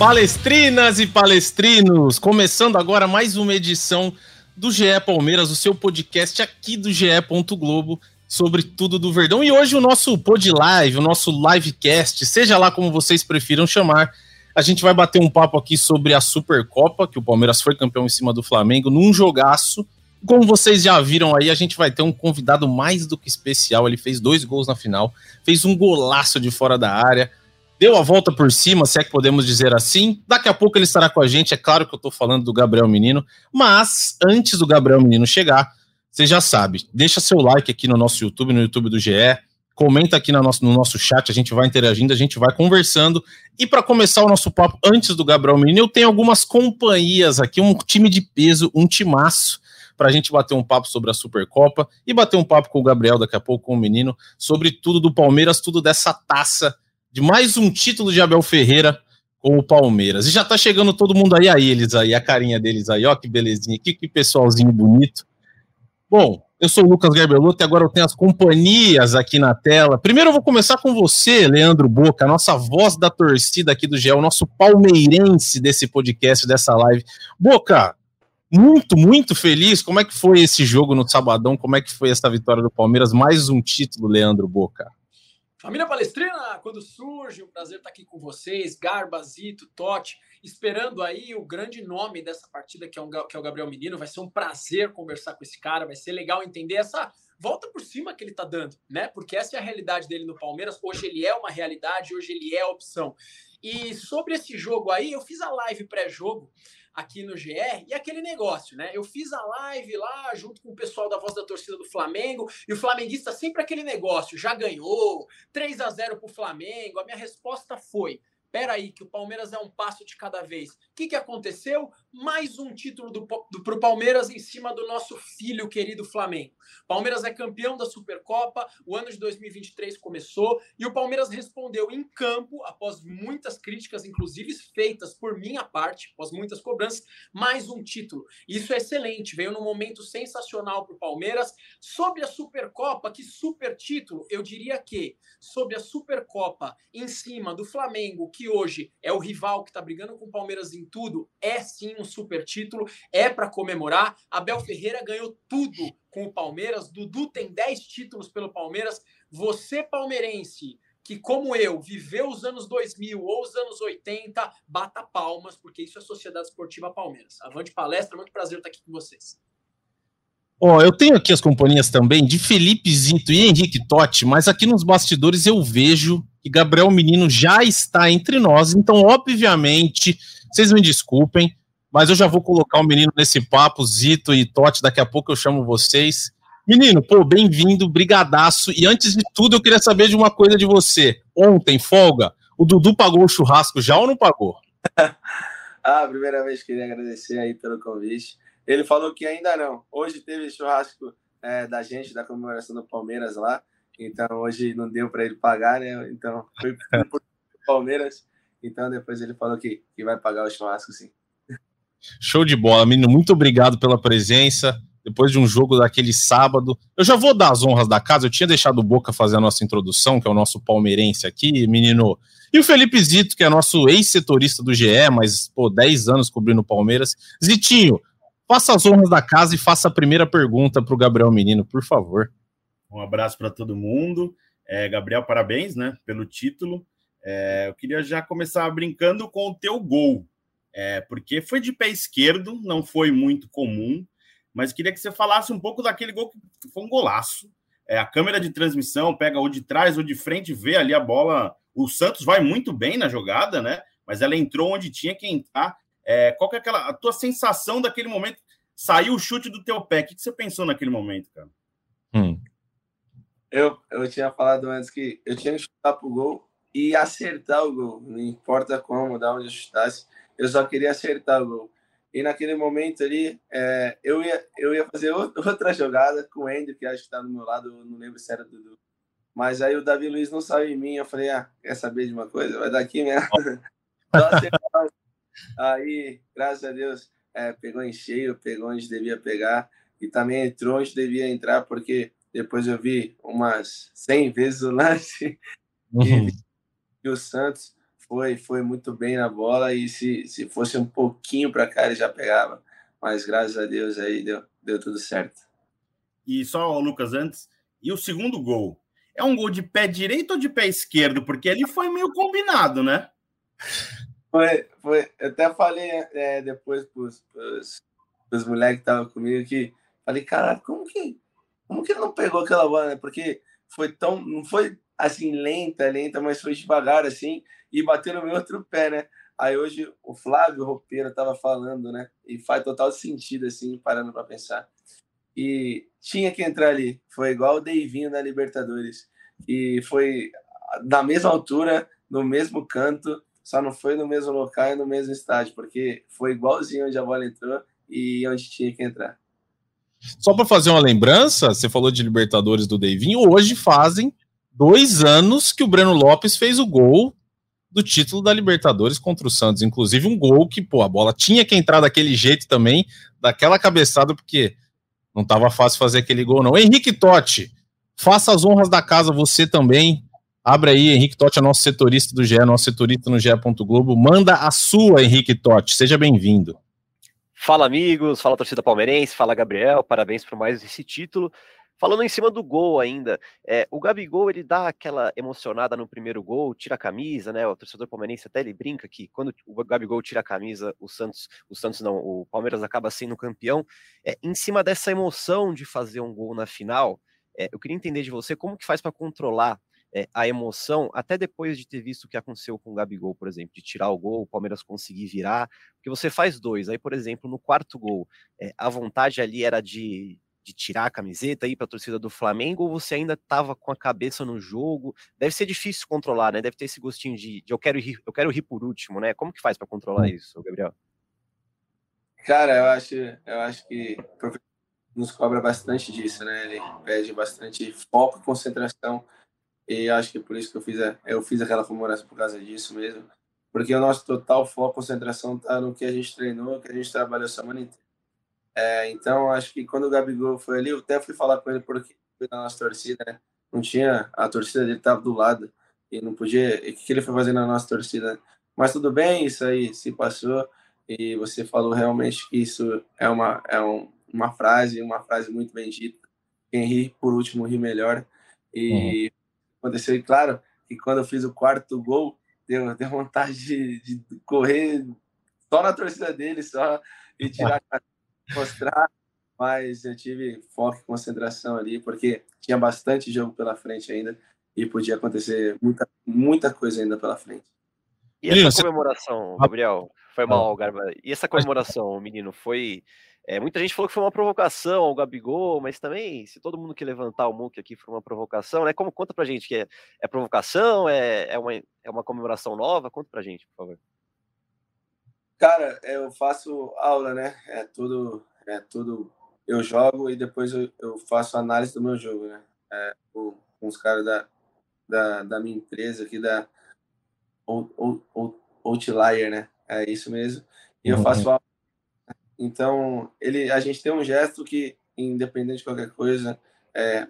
Palestrinas e palestrinos, começando agora mais uma edição do GE Palmeiras, o seu podcast aqui do GE. Globo sobre tudo do Verdão. E hoje o nosso pod live, o nosso livecast, seja lá como vocês prefiram chamar, a gente vai bater um papo aqui sobre a Supercopa, que o Palmeiras foi campeão em cima do Flamengo, num jogaço. Como vocês já viram aí, a gente vai ter um convidado mais do que especial. Ele fez dois gols na final, fez um golaço de fora da área, deu a volta por cima, se é que podemos dizer assim. Daqui a pouco ele estará com a gente. É claro que eu tô falando do Gabriel Menino, mas antes do Gabriel Menino chegar, você já sabe, deixa seu like aqui no nosso YouTube, no YouTube do GE, comenta aqui no nosso, no nosso chat, a gente vai interagindo, a gente vai conversando. E para começar o nosso papo antes do Gabriel Menino, eu tenho algumas companhias aqui, um time de peso, um timaço, para a gente bater um papo sobre a Supercopa e bater um papo com o Gabriel daqui a pouco, com o menino, sobre tudo do Palmeiras, tudo dessa taça de mais um título de Abel Ferreira com o Palmeiras. E já tá chegando todo mundo aí, aí eles aí, a carinha deles aí, ó que belezinha, que, que pessoalzinho bonito. Bom, eu sou o Lucas Garbeloto e agora eu tenho as companhias aqui na tela. Primeiro eu vou começar com você, Leandro Boca, a nossa voz da torcida aqui do GEL, nosso palmeirense desse podcast, dessa live. Boca, muito, muito feliz. Como é que foi esse jogo no sabadão? Como é que foi essa vitória do Palmeiras? Mais um título, Leandro Boca. Família Palestrina, quando surge, um prazer estar aqui com vocês, Garba, Zito, Totti, esperando aí o grande nome dessa partida, que é, um, que é o Gabriel Menino. Vai ser um prazer conversar com esse cara, vai ser legal entender essa volta por cima que ele tá dando, né? Porque essa é a realidade dele no Palmeiras. Hoje ele é uma realidade, hoje ele é opção. E sobre esse jogo aí, eu fiz a live pré-jogo aqui no GE, e aquele negócio, né? Eu fiz a live lá junto com o pessoal da Voz da Torcida do Flamengo, e o flamenguista sempre aquele negócio, já ganhou, 3 a 0 pro Flamengo. A minha resposta foi: peraí, que o Palmeiras é um passo de cada vez. O que, que aconteceu? Mais um título do, do, pro Palmeiras em cima do nosso filho querido Flamengo. Palmeiras é campeão da Supercopa, o ano de 2023 começou e o Palmeiras respondeu em campo, após muitas críticas, inclusive feitas por minha parte, após muitas cobranças, mais um título. Isso é excelente, veio num momento sensacional para o Palmeiras. Sobre a Supercopa, que super título, eu diria que sobre a Supercopa em cima do Flamengo, que hoje é o rival que está brigando com o Palmeiras em tudo, é sim um super título, é para comemorar. Abel Ferreira ganhou tudo com o Palmeiras, Dudu tem 10 títulos pelo Palmeiras. Você, palmeirense, que como eu viveu os anos 2000 ou os anos 80, bata palmas, porque isso é Sociedade Esportiva Palmeiras. Avante palestra, muito prazer estar aqui com vocês. Ó, oh, eu tenho aqui as companhias também de Felipe Zito e Henrique Totti, mas aqui nos bastidores eu vejo que Gabriel Menino já está entre nós, então, obviamente, vocês me desculpem, mas eu já vou colocar o menino nesse papo, Zito e Totti, daqui a pouco eu chamo vocês. Menino, pô, bem-vindo, brigadaço. E antes de tudo, eu queria saber de uma coisa de você. Ontem, folga, o Dudu pagou o churrasco já ou não pagou? ah, primeira vez queria agradecer aí pelo convite. Ele falou que ainda não. Hoje teve churrasco é, da gente, da comemoração do Palmeiras lá. Então hoje não deu para ele pagar, né? Então foi por Palmeiras. Então depois ele falou que, que vai pagar o churrasco sim. Show de bola, menino. Muito obrigado pela presença. Depois de um jogo daquele sábado. Eu já vou dar as honras da casa. Eu tinha deixado o Boca fazer a nossa introdução, que é o nosso palmeirense aqui, menino. E o Felipe Zito, que é nosso ex-setorista do GE, mas, pô, 10 anos cobrindo o Palmeiras. Zitinho, faça as honras da casa e faça a primeira pergunta para o Gabriel Menino, por favor. Um abraço para todo mundo. É, Gabriel, parabéns né, pelo título. É, eu queria já começar brincando com o teu gol, é, porque foi de pé esquerdo, não foi muito comum, mas queria que você falasse um pouco daquele gol que foi um golaço. É, a câmera de transmissão pega ou de trás ou de frente, vê ali a bola. O Santos vai muito bem na jogada, né? Mas ela entrou onde tinha que entrar. É, qual que é aquela, a tua sensação daquele momento? Saiu o chute do teu pé. O que, que você pensou naquele momento, cara? Hum. Eu, eu tinha falado antes que eu tinha que chutar pro gol e acertar o gol. Não importa como, da onde eu chutasse, eu só queria acertar o gol. E naquele momento ali, é, eu, ia, eu ia fazer outra jogada com o Ender, que acho que está do meu lado, não lembro se era do. Mas aí o Davi Luiz não saiu em mim, eu falei, ah, quer saber de uma coisa? Vai daqui mesmo. aí, graças a Deus, é, pegou em cheio, pegou onde devia pegar e também entrou onde devia entrar, porque depois eu vi umas 100 vezes o lance uhum. e, e, o Santos foi, foi muito bem na bola e se, se fosse um pouquinho para cá ele já pegava, mas graças a Deus aí deu, deu tudo certo. E só, Lucas, antes, e o segundo gol? É um gol de pé direito ou de pé esquerdo? Porque ele foi meio combinado, né? Foi, foi. Eu até falei é, depois pros, pros, pros moleques que estavam comigo que falei, cara, como que, como que ele não pegou aquela bola, né? Porque foi tão. Não foi assim, lenta, lenta, mas foi devagar, assim, e bateu no meu outro pé, né? Aí hoje o Flávio Roupeiro tava falando, né? E faz total sentido, assim, parando para pensar. E tinha que entrar ali. Foi igual o Deivinho na Libertadores. E foi da mesma altura, no mesmo canto, só não foi no mesmo local e no mesmo estádio, porque foi igualzinho onde a bola entrou e onde tinha que entrar. Só para fazer uma lembrança, você falou de Libertadores do Deivinho, hoje fazem dois anos que o Breno Lopes fez o gol do título da Libertadores contra o Santos. Inclusive, um gol que, pô, a bola tinha que entrar daquele jeito também, daquela cabeçada, porque não estava fácil fazer aquele gol, não. Henrique Totti, faça as honras da casa você também. Abre aí, Henrique Totti é nosso setorista do GE, nosso setorista no GE. Globo. Manda a sua, Henrique Totti. Seja bem-vindo. Fala, amigos. Fala, torcida palmeirense. Fala, Gabriel. Parabéns por mais esse título. Falando em cima do gol ainda, é, o Gabigol ele dá aquela emocionada no primeiro gol, tira a camisa, né? O torcedor palmeirense até ele brinca que quando o Gabigol tira a camisa, o Santos, o Santos não, o Palmeiras acaba sendo campeão. É, em cima dessa emoção de fazer um gol na final, é, eu queria entender de você como que faz para controlar é, a emoção, até depois de ter visto o que aconteceu com o Gabigol, por exemplo, de tirar o gol, o Palmeiras conseguir virar, porque você faz dois, aí, por exemplo, no quarto gol, é, a vontade ali era de, de tirar a camiseta, ir para a torcida do Flamengo, ou você ainda estava com a cabeça no jogo? Deve ser difícil controlar, né? Deve ter esse gostinho de, de eu, quero rir, eu quero rir por último, né? Como que faz para controlar hum. isso, Gabriel? Cara, eu acho, eu acho que nos cobra bastante disso, né? Ele pede bastante foco e concentração e acho que por isso que eu fiz, a, eu fiz aquela comemoração por causa disso mesmo. Porque o nosso total foco, concentração está no que a gente treinou, que a gente trabalhou a semana inteira. É, então, acho que quando o Gabigol foi ali, eu até fui falar com ele porque na nossa torcida, né? Não tinha, a torcida dele estava do lado e não podia. O que ele foi fazer na nossa torcida? Mas tudo bem, isso aí se passou e você falou realmente que isso é uma, é um, uma frase, uma frase muito bem dita. Quem ri por último ri melhor. E uhum aconteceu. E claro que quando eu fiz o quarto gol, deu, deu vontade de, de correr só na torcida dele, só e tirar, mostrar. Mas eu tive foco e concentração ali, porque tinha bastante jogo pela frente ainda e podia acontecer muita, muita coisa ainda pela frente. E essa comemoração, Gabriel, foi mal, Garba. E essa comemoração, menino, foi é, muita gente falou que foi uma provocação ao Gabigol, mas também, se todo mundo que levantar o muque aqui foi uma provocação, né? Como conta pra gente que é, é provocação, é, é, uma, é uma comemoração nova? Conta pra gente, por favor. Cara, eu faço aula, né? É tudo, é tudo. Eu jogo e depois eu, eu faço análise do meu jogo, né? É, com, com os caras da, da, da, minha empresa aqui, da Outlier, né? É isso mesmo. E eu faço uhum. aula então, ele, a gente tem um gesto que, independente de qualquer coisa, é,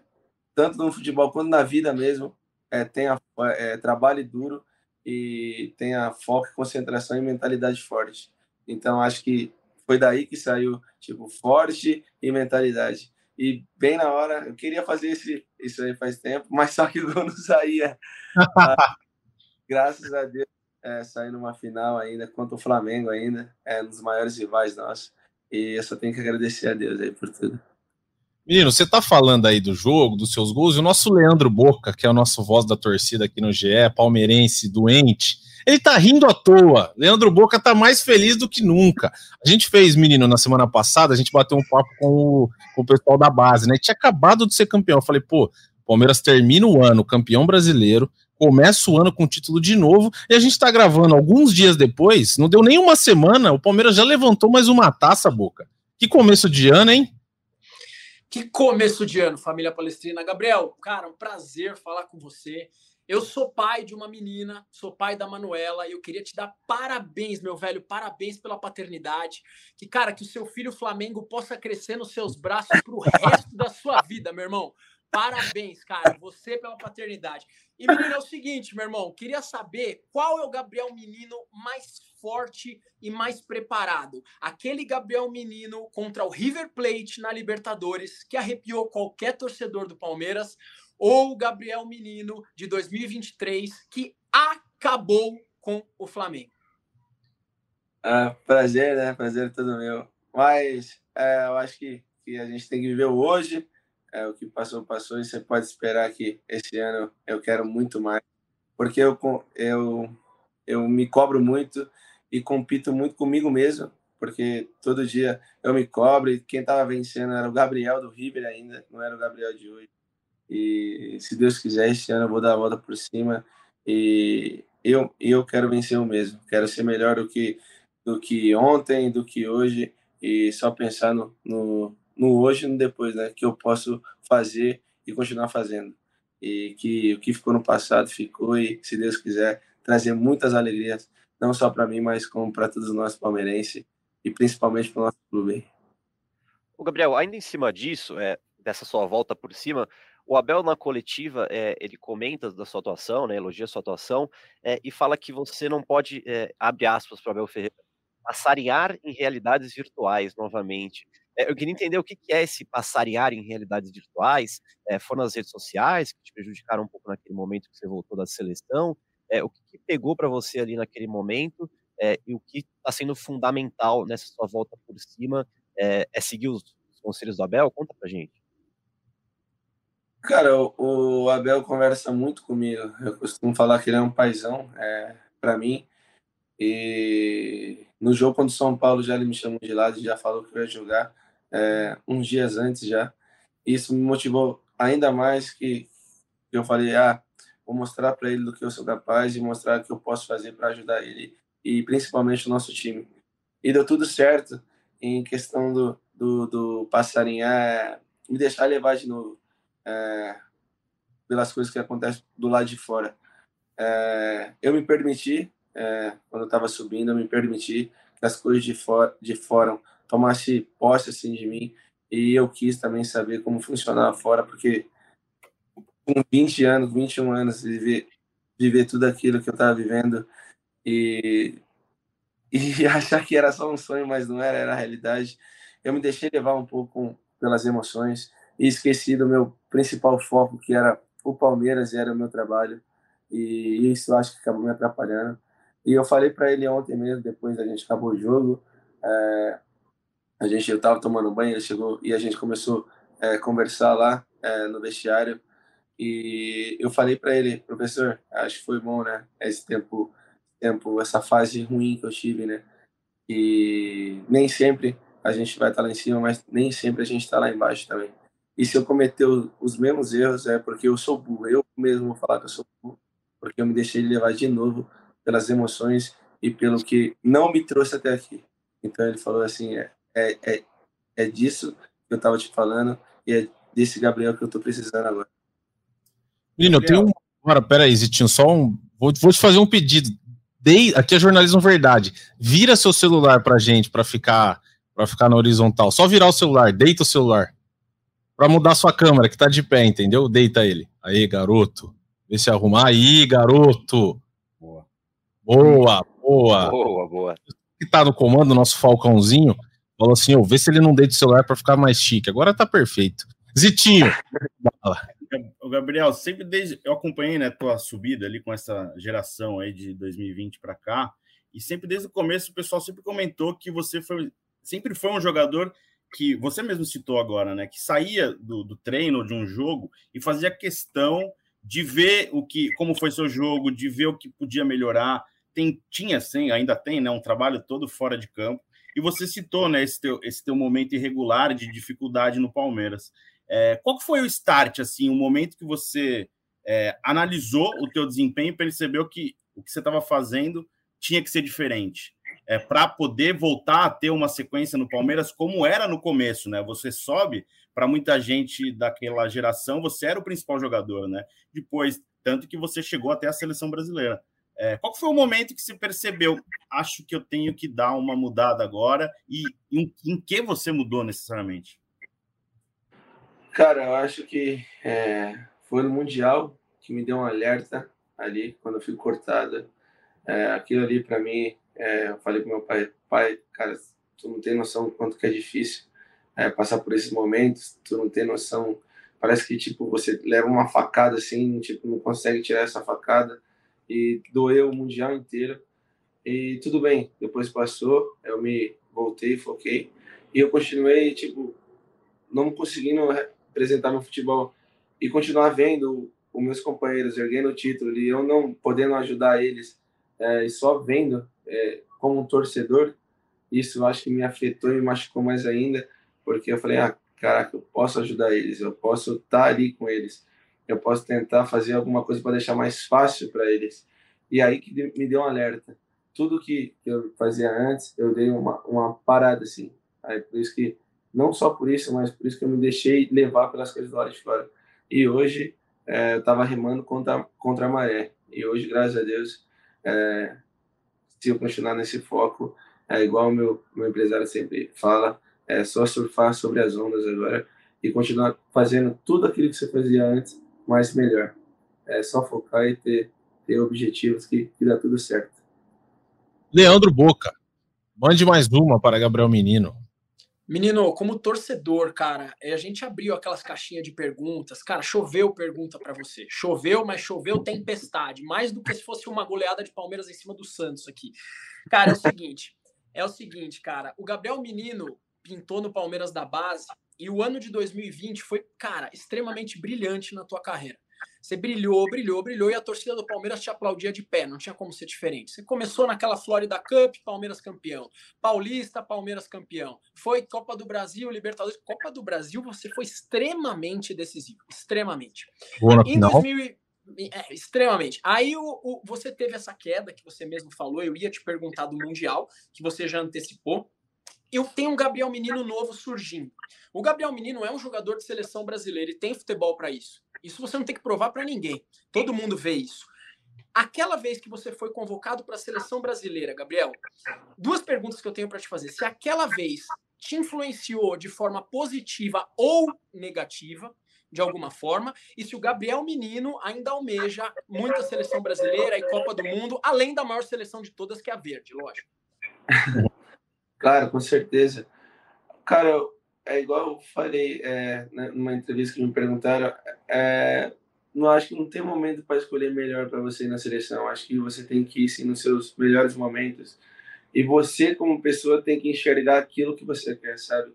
tanto no futebol quanto na vida mesmo, é, tenha é, trabalho duro e tenha foco, concentração e mentalidade forte. Então, acho que foi daí que saiu, tipo, forte e mentalidade. E bem na hora, eu queria fazer esse, isso aí faz tempo, mas só que o gol não saía. Graças a Deus, é, sair numa final ainda, contra o Flamengo ainda, é um dos maiores rivais nossos. E eu só tenho que agradecer a Deus aí por tudo. Menino, você tá falando aí do jogo, dos seus gols, e o nosso Leandro Boca, que é o nosso voz da torcida aqui no GE, palmeirense, doente, ele tá rindo à toa. Leandro Boca tá mais feliz do que nunca. A gente fez, menino, na semana passada, a gente bateu um papo com o, com o pessoal da base, né? Tinha acabado de ser campeão. Eu falei, pô, Palmeiras termina o ano campeão brasileiro, começa o ano com título de novo, e a gente está gravando alguns dias depois, não deu nem uma semana, o Palmeiras já levantou mais uma taça, Boca. Que começo de ano, hein? Que começo de ano, família palestrina. Gabriel, cara, um prazer falar com você. Eu sou pai de uma menina, sou pai da Manuela, e eu queria te dar parabéns, meu velho, parabéns pela paternidade. Que, cara, que o seu filho Flamengo possa crescer nos seus braços pro resto da sua vida, meu irmão. Parabéns, cara, você pela paternidade. E, menino, é o seguinte, meu irmão, queria saber qual é o Gabriel Menino mais forte e mais preparado. Aquele Gabriel Menino contra o River Plate na Libertadores, que arrepiou qualquer torcedor do Palmeiras, ou o Gabriel Menino de 2023, que acabou com o Flamengo. Ah, prazer, né? Prazer é todo meu. Mas é, eu acho que, que a gente tem que viver hoje. É, o que passou, passou. E você pode esperar que esse ano eu quero muito mais. Porque eu, eu, eu me cobro muito e compito muito comigo mesmo. Porque todo dia eu me cobro e quem estava vencendo era o Gabriel do River ainda, não era o Gabriel de hoje. E se Deus quiser, este ano eu vou dar a volta por cima. E eu, eu quero vencer o mesmo. Quero ser melhor do que, do que ontem, do que hoje. E só pensar no, no, no hoje e no depois, né? Que eu posso fazer e continuar fazendo. E que o que ficou no passado ficou. E se Deus quiser, trazer muitas alegrias, não só para mim, mas como para todos nós palmeirenses. E principalmente para o nosso clube. O Gabriel, ainda em cima disso, é, dessa sua volta por cima, o Abel, na coletiva, é, ele comenta da sua atuação, né, elogia a sua atuação, é, e fala que você não pode, é, abre aspas para o Abel Ferreira, passarear em realidades virtuais novamente. Eu queria entender o que, é esse passarear em realidades virtuais. foram as redes sociais que te prejudicaram um pouco naquele momento que você voltou da seleção? o que, pegou para você ali naquele momento? e o que está sendo fundamental nessa sua volta por cima? É, seguir os, os conselhos do Abel? Conta para gente. Cara, o, o, Abel conversa muito comigo. Eu costumo falar que ele é um paizão é, para mim. E no jogo contra o São Paulo já ele me chamou de lado e já falou que eu ia jogar é, uns dias antes já. Isso me motivou ainda mais que eu falei, ah, vou mostrar para ele do que eu sou capaz e mostrar o que eu posso fazer para ajudar ele e principalmente o nosso time. E deu tudo certo em questão do, do, do passarinhar, me deixar levar de novo é, pelas coisas que acontecem do lado de fora. É, eu me permiti, é, quando eu estava subindo, eu me permiti que as coisas de fora, de fora tomassem posse assim, de mim e eu quis também saber como funcionava fora, porque com 20 anos, 21 anos, viver, viver tudo aquilo que eu estava vivendo e, e achar que era só um sonho, mas não era, era a realidade. Eu me deixei levar um pouco pelas emoções e esqueci do meu principal foco, que era o Palmeiras e era o meu trabalho. E isso acho que acabou me atrapalhando. E eu falei para ele ontem mesmo, depois a gente acabou o jogo, é, a gente eu estava tomando banho, ele chegou e a gente começou a é, conversar lá é, no vestiário. E eu falei para ele, professor, acho que foi bom, né? Esse tempo, tempo, essa fase ruim que eu tive, né? E nem sempre a gente vai estar tá lá em cima, mas nem sempre a gente está lá embaixo também. E se eu cometer os mesmos erros, é porque eu sou burro. Eu mesmo vou falar que eu sou burro, porque eu me deixei levar de novo pelas emoções e pelo que não me trouxe até aqui. Então ele falou assim: é, é, é, é disso que eu estava te falando e é desse Gabriel que eu estou precisando agora. Menino, eu tenho um. Agora, peraí, Zitinho, só um. Vou, vou te fazer um pedido. Dei, aqui é jornalismo verdade. Vira seu celular pra gente, pra ficar, pra ficar na horizontal. Só virar o celular, deita o celular para mudar sua câmera, que tá de pé, entendeu? Deita ele. Aí, garoto. Vê se arrumar. Aí, garoto. Boa. Boa, boa. Boa. Que tá no comando, nosso Falcãozinho, falou assim: oh, vê se ele não deita o celular para ficar mais chique. Agora tá perfeito. Zitinho. o Gabriel, sempre desde eu acompanhei né, tua subida ali com essa geração aí de 2020 para cá, e sempre desde o começo o pessoal sempre comentou que você foi sempre foi um jogador que você mesmo citou agora, né? Que saía do, do treino de um jogo e fazia questão de ver o que, como foi seu jogo, de ver o que podia melhorar. Tem, tinha, sim, ainda tem, né? Um trabalho todo fora de campo. E você citou, né? Esse teu, esse teu momento irregular de dificuldade no Palmeiras. É, qual foi o start, assim, o momento que você é, analisou o teu desempenho e percebeu que o que você estava fazendo tinha que ser diferente. É, para poder voltar a ter uma sequência no Palmeiras como era no começo, né? Você sobe para muita gente daquela geração, você era o principal jogador, né? Depois, tanto que você chegou até a seleção brasileira. É, qual foi o momento que você percebeu? Acho que eu tenho que dar uma mudada agora e em, em que você mudou necessariamente? Cara, eu acho que é, foi no Mundial que me deu um alerta ali, quando eu fui cortada. É, aquilo ali, para mim, é, eu falei pro meu pai, pai, cara, tu não tem noção do quanto que é difícil é, passar por esses momentos, tu não tem noção, parece que, tipo, você leva uma facada assim, tipo, não consegue tirar essa facada, e doeu o Mundial inteiro, e tudo bem, depois passou, eu me voltei, foquei, e eu continuei, tipo, não conseguindo apresentar meu futebol e continuar vendo os meus companheiros erguendo o título e eu não podendo ajudar eles é, e só vendo é, como um torcedor, isso acho que me afetou e me machucou mais ainda, porque eu falei, ah, caraca, eu posso ajudar eles, eu posso estar ali com eles, eu posso tentar fazer alguma coisa para deixar mais fácil para eles. E aí que me deu um alerta. Tudo que eu fazia antes, eu dei uma, uma parada assim. Aí por isso que não só por isso, mas por isso que eu me deixei levar pelas coisas do lado de fora. E hoje é, eu estava remando contra, contra a maré. E hoje, graças a Deus, é, se eu continuar nesse foco, é igual o meu, meu empresário sempre fala, é só surfar sobre as ondas agora e continuar fazendo tudo aquilo que você fazia antes, mas melhor. É só focar e ter, ter objetivos que, que dá tudo certo. Leandro Boca, mande mais uma para Gabriel Menino. Menino, como torcedor, cara, a gente abriu aquelas caixinhas de perguntas. Cara, choveu pergunta para você. Choveu, mas choveu tempestade. Mais do que se fosse uma goleada de Palmeiras em cima do Santos aqui. Cara, é o seguinte. É o seguinte, cara. O Gabriel Menino pintou no Palmeiras da base e o ano de 2020 foi, cara, extremamente brilhante na tua carreira. Você brilhou, brilhou, brilhou e a torcida do Palmeiras te aplaudia de pé, não tinha como ser diferente. Você começou naquela Florida Cup, Palmeiras campeão. Paulista, Palmeiras campeão. Foi Copa do Brasil, Libertadores. Copa do Brasil, você foi extremamente decisivo, extremamente. Boa em final. 2000, é, extremamente. Aí o, o, você teve essa queda que você mesmo falou, eu ia te perguntar do Mundial, que você já antecipou eu tenho um Gabriel Menino novo surgindo. O Gabriel Menino é um jogador de seleção brasileira e tem futebol para isso. Isso você não tem que provar para ninguém. Todo mundo vê isso. Aquela vez que você foi convocado para a seleção brasileira, Gabriel, duas perguntas que eu tenho para te fazer. Se aquela vez te influenciou de forma positiva ou negativa, de alguma forma, e se o Gabriel Menino ainda almeja muita seleção brasileira e Copa do Mundo, além da maior seleção de todas, que é a verde, lógico. Claro, com certeza. Cara, é igual eu falei é, né, numa entrevista que me perguntaram, é, não acho que não tem momento para escolher melhor para você na seleção. Acho que você tem que ir sim nos seus melhores momentos. E você, como pessoa, tem que enxergar aquilo que você quer, sabe?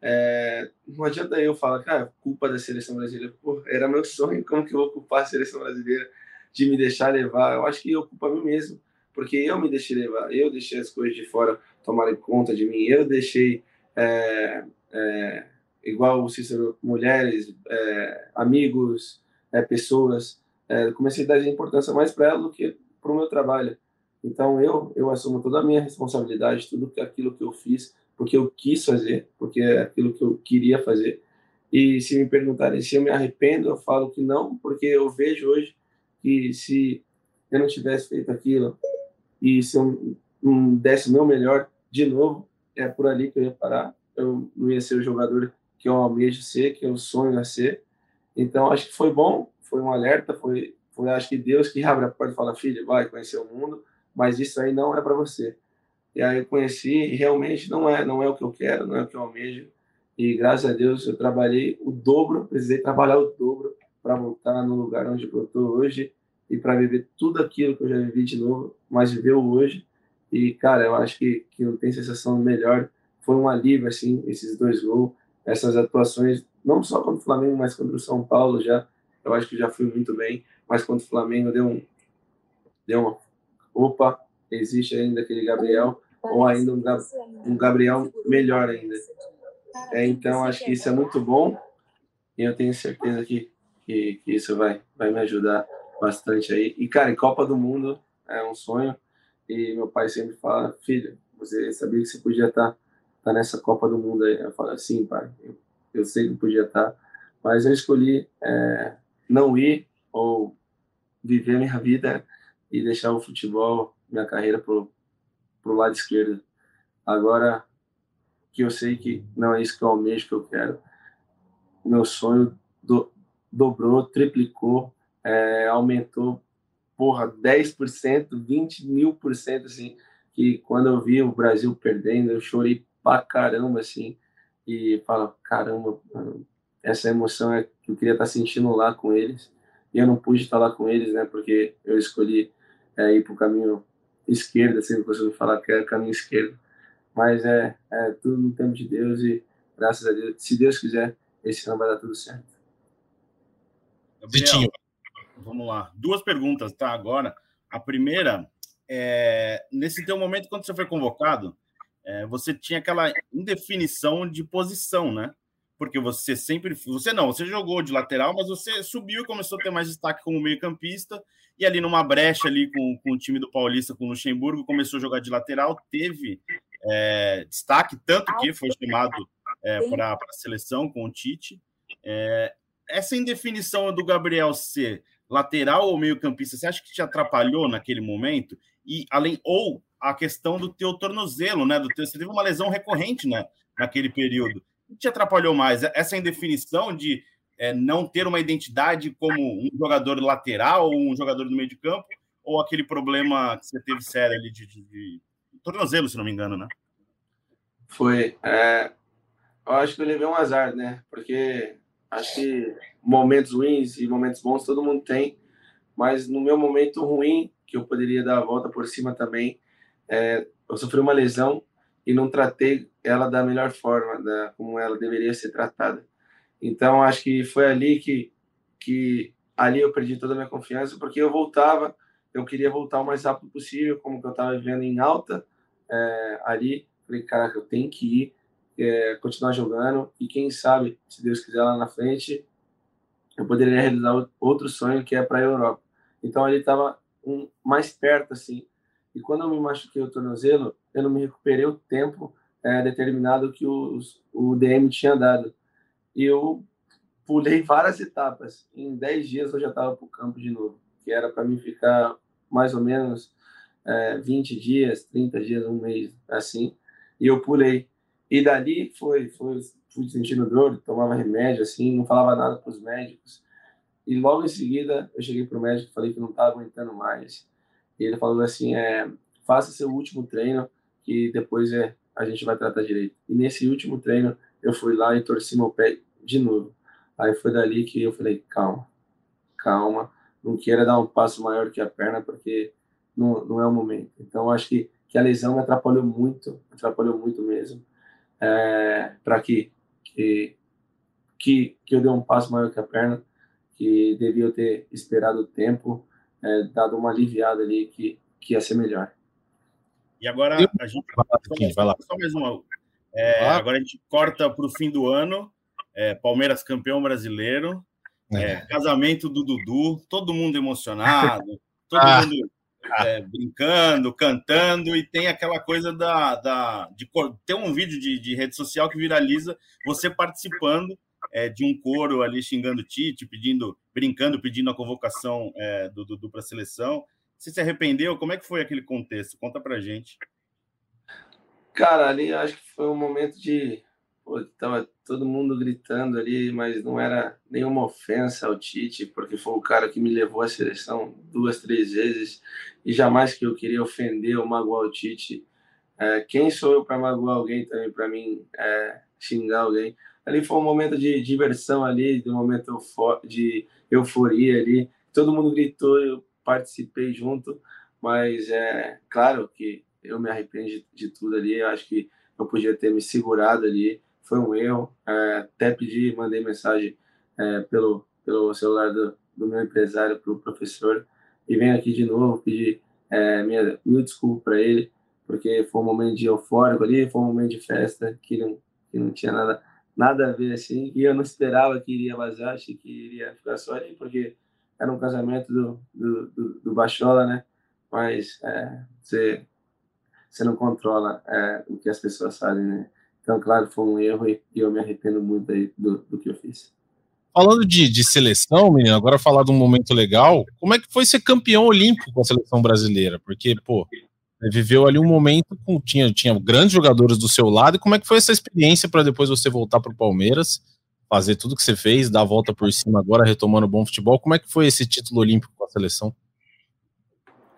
É, não adianta eu falar, cara, culpa da seleção brasileira. Pô, era meu sonho, como que eu vou culpar a seleção brasileira de me deixar levar? Eu acho que eu culpo a mim mesmo, porque eu me deixei levar, eu deixei as coisas de fora tomarem conta de mim. Eu deixei, é, é, igual o Cícero, mulheres, é, amigos, é, pessoas, é, comecei a dar importância mais para ela do que para o meu trabalho. Então eu eu assumo toda a minha responsabilidade, tudo aquilo que eu fiz, porque eu quis fazer, porque é aquilo que eu queria fazer. E se me perguntarem se eu me arrependo, eu falo que não, porque eu vejo hoje que se eu não tivesse feito aquilo e se eu não desse o meu melhor, de novo, é por ali que eu ia parar. Eu não ia ser o jogador que eu almejo ser, que eu sonho a ser. Então, acho que foi bom, foi um alerta, foi, foi acho que Deus que abre a porta e fala, filho, vai conhecer o mundo, mas isso aí não é para você. E aí eu conheci e realmente não é, não é o que eu quero, não é o que eu almejo. E graças a Deus eu trabalhei o dobro, precisei trabalhar o dobro para voltar no lugar onde eu estou hoje e para viver tudo aquilo que eu já vivi de novo, mas viver o hoje e, cara, eu acho que, que não tem sensação melhor. Foi um alívio, assim, esses dois gols, essas atuações, não só contra o Flamengo, mas contra o São Paulo já. Eu acho que já fui muito bem, mas contra o Flamengo deu um. Deu uma. Opa, existe ainda aquele Gabriel, ou ainda um, um Gabriel melhor ainda. É, então, acho que isso é muito bom e eu tenho certeza que, que, que isso vai, vai me ajudar bastante aí. E, cara, Copa do Mundo é um sonho. E meu pai sempre fala, filho, você sabia que você podia estar tá, tá nessa Copa do Mundo aí? Eu falo assim, pai, eu, eu sei que podia estar, tá, mas eu escolhi é, não ir ou viver a minha vida e deixar o futebol, minha carreira pro, pro lado esquerdo. Agora que eu sei que não é isso que eu almejo, que eu quero, meu sonho do, dobrou, triplicou, é, aumentou, porra, 10%, 20 mil por cento, assim, que quando eu vi o Brasil perdendo, eu chorei pra caramba, assim, e falo, caramba, essa emoção é que eu queria estar sentindo lá com eles, e eu não pude estar lá com eles, né, porque eu escolhi é, ir pro caminho esquerdo, assim, eu costumo falar que é caminho esquerdo, mas é, é tudo no tempo de Deus e graças a Deus, se Deus quiser, esse ano vai dar tudo certo. Gabriel, vamos lá. Duas perguntas, tá? Agora, a primeira é nesse teu momento quando você foi convocado, é, você tinha aquela indefinição de posição, né? Porque você sempre, você não, você jogou de lateral, mas você subiu e começou a ter mais destaque como meio-campista e ali numa brecha ali com, com o time do Paulista, com o Luxemburgo, começou a jogar de lateral, teve é, destaque, tanto que foi chamado é, para a seleção com o Tite. É, essa indefinição do Gabriel ser lateral ou meio-campista, você acha que te atrapalhou naquele momento? E além ou a questão do teu tornozelo, né? Do teu, você teve uma lesão recorrente, né? Naquele período. O que te atrapalhou mais? Essa indefinição de é, não ter uma identidade como um jogador lateral ou um jogador do meio de campo, ou aquele problema que você teve sério ali de, de, de tornozelo, se não me engano, né? Foi. É, eu acho que eu levei um azar, né? Porque acho que momentos ruins e momentos bons todo mundo tem, mas no meu momento ruim, que eu poderia dar a volta por cima também, é, eu sofri uma lesão e não tratei ela da melhor forma, da, como ela deveria ser tratada. Então acho que foi ali que, que ali eu perdi toda a minha confiança, porque eu voltava, eu queria voltar o mais rápido possível, como que eu estava vivendo em alta é, ali, falei, caraca, eu tenho que ir, é, continuar jogando e quem sabe, se Deus quiser lá na frente, eu poderia realizar outro sonho que é para a Europa. Então ele estava um, mais perto assim. E quando eu me machuquei o tornozelo, eu não me recuperei o tempo é, determinado que os, o DM tinha dado. E eu pulei várias etapas. Em 10 dias eu já estava para o campo de novo, que era para mim ficar mais ou menos é, 20 dias, 30 dias, um mês, assim. E eu pulei. E dali foi, foi fui sentindo dor, tomava remédio, assim, não falava nada para os médicos. E logo em seguida eu cheguei para o médico falei que não estava aguentando mais. E ele falou assim: é, faça seu último treino, que depois é, a gente vai tratar direito. E nesse último treino eu fui lá e torci meu pé de novo. Aí foi dali que eu falei: calma, calma, não queira dar um passo maior que a perna, porque não, não é o momento. Então acho que, que a lesão me atrapalhou muito, atrapalhou muito mesmo é, para que, que, que, que eu dê um passo maior que a perna, que devia ter esperado o tempo, é, dado uma aliviada ali que, que ia ser melhor. E agora a gente vai lá. Só mais uma. É, agora a gente corta para o fim do ano. É, Palmeiras campeão brasileiro. É, casamento do Dudu, todo mundo emocionado, todo ah. mundo é, brincando, cantando, e tem aquela coisa da. da de ter um vídeo de, de rede social que viraliza você participando é, de um coro ali xingando Tite, pedindo, brincando, pedindo a convocação é, do Dudu para a seleção. Você se arrependeu? Como é que foi aquele contexto? Conta pra gente. Cara, ali acho que foi um momento de. Pô, tava todo mundo gritando ali, mas não era nenhuma ofensa ao Tite, porque foi o cara que me levou à seleção duas, três vezes e jamais que eu queria ofender ou magoar o Tite. É, quem sou eu para magoar alguém também, para mim é, xingar alguém? Ali foi um momento de diversão ali, de um momento de euforia ali. Todo mundo gritou, eu participei junto, mas é claro que eu me arrependo de, de tudo ali. Eu acho que eu podia ter me segurado ali. Foi um erro. É, até pedi, mandei mensagem é, pelo, pelo celular do, do meu empresário para o professor e venho aqui de novo pedir é, minha, para ele, porque foi um momento de eufórico ali, foi um momento de festa que não, que não tinha nada, nada a ver assim. E eu não esperava que iria vazar, achei que iria ficar só ali, porque era um casamento do, do, do, do Bachola, né? Mas é, você, você não controla é, o que as pessoas fazem, né? Então, claro, foi um erro e, eu me arrependo muito aí do, do que eu fiz. Falando de, de seleção, menino, agora falar de um momento legal, como é que foi ser campeão olímpico com a seleção brasileira? Porque, pô, viveu ali um momento com tinha, tinha grandes jogadores do seu lado, e como é que foi essa experiência para depois você voltar para o Palmeiras, fazer tudo que você fez, dar a volta por cima agora, retomando o bom futebol? Como é que foi esse título olímpico com a seleção?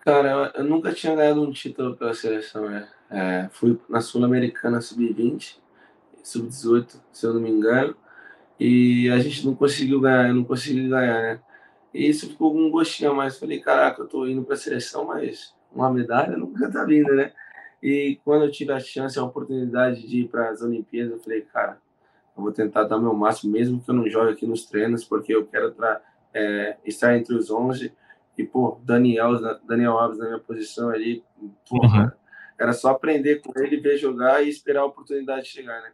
Cara, eu, eu nunca tinha ganhado um título pela seleção, né? É, fui na Sul-Americana Sub-20, Sub-18, se eu não me engano, e a gente não conseguiu ganhar, eu não consegui ganhar, né? E isso ficou com um gostinho a mais. Falei, caraca, eu tô indo pra seleção, mas uma medalha nunca tá vindo, né? E quando eu tive a chance, a oportunidade de ir para as Olimpíadas, eu falei, cara, eu vou tentar dar meu máximo, mesmo que eu não jogue aqui nos treinos, porque eu quero é, estar entre os 11. E, pô, Daniel, Daniel Alves na minha posição ali, porra, uhum. era só aprender com ele, ver jogar e esperar a oportunidade chegar, né?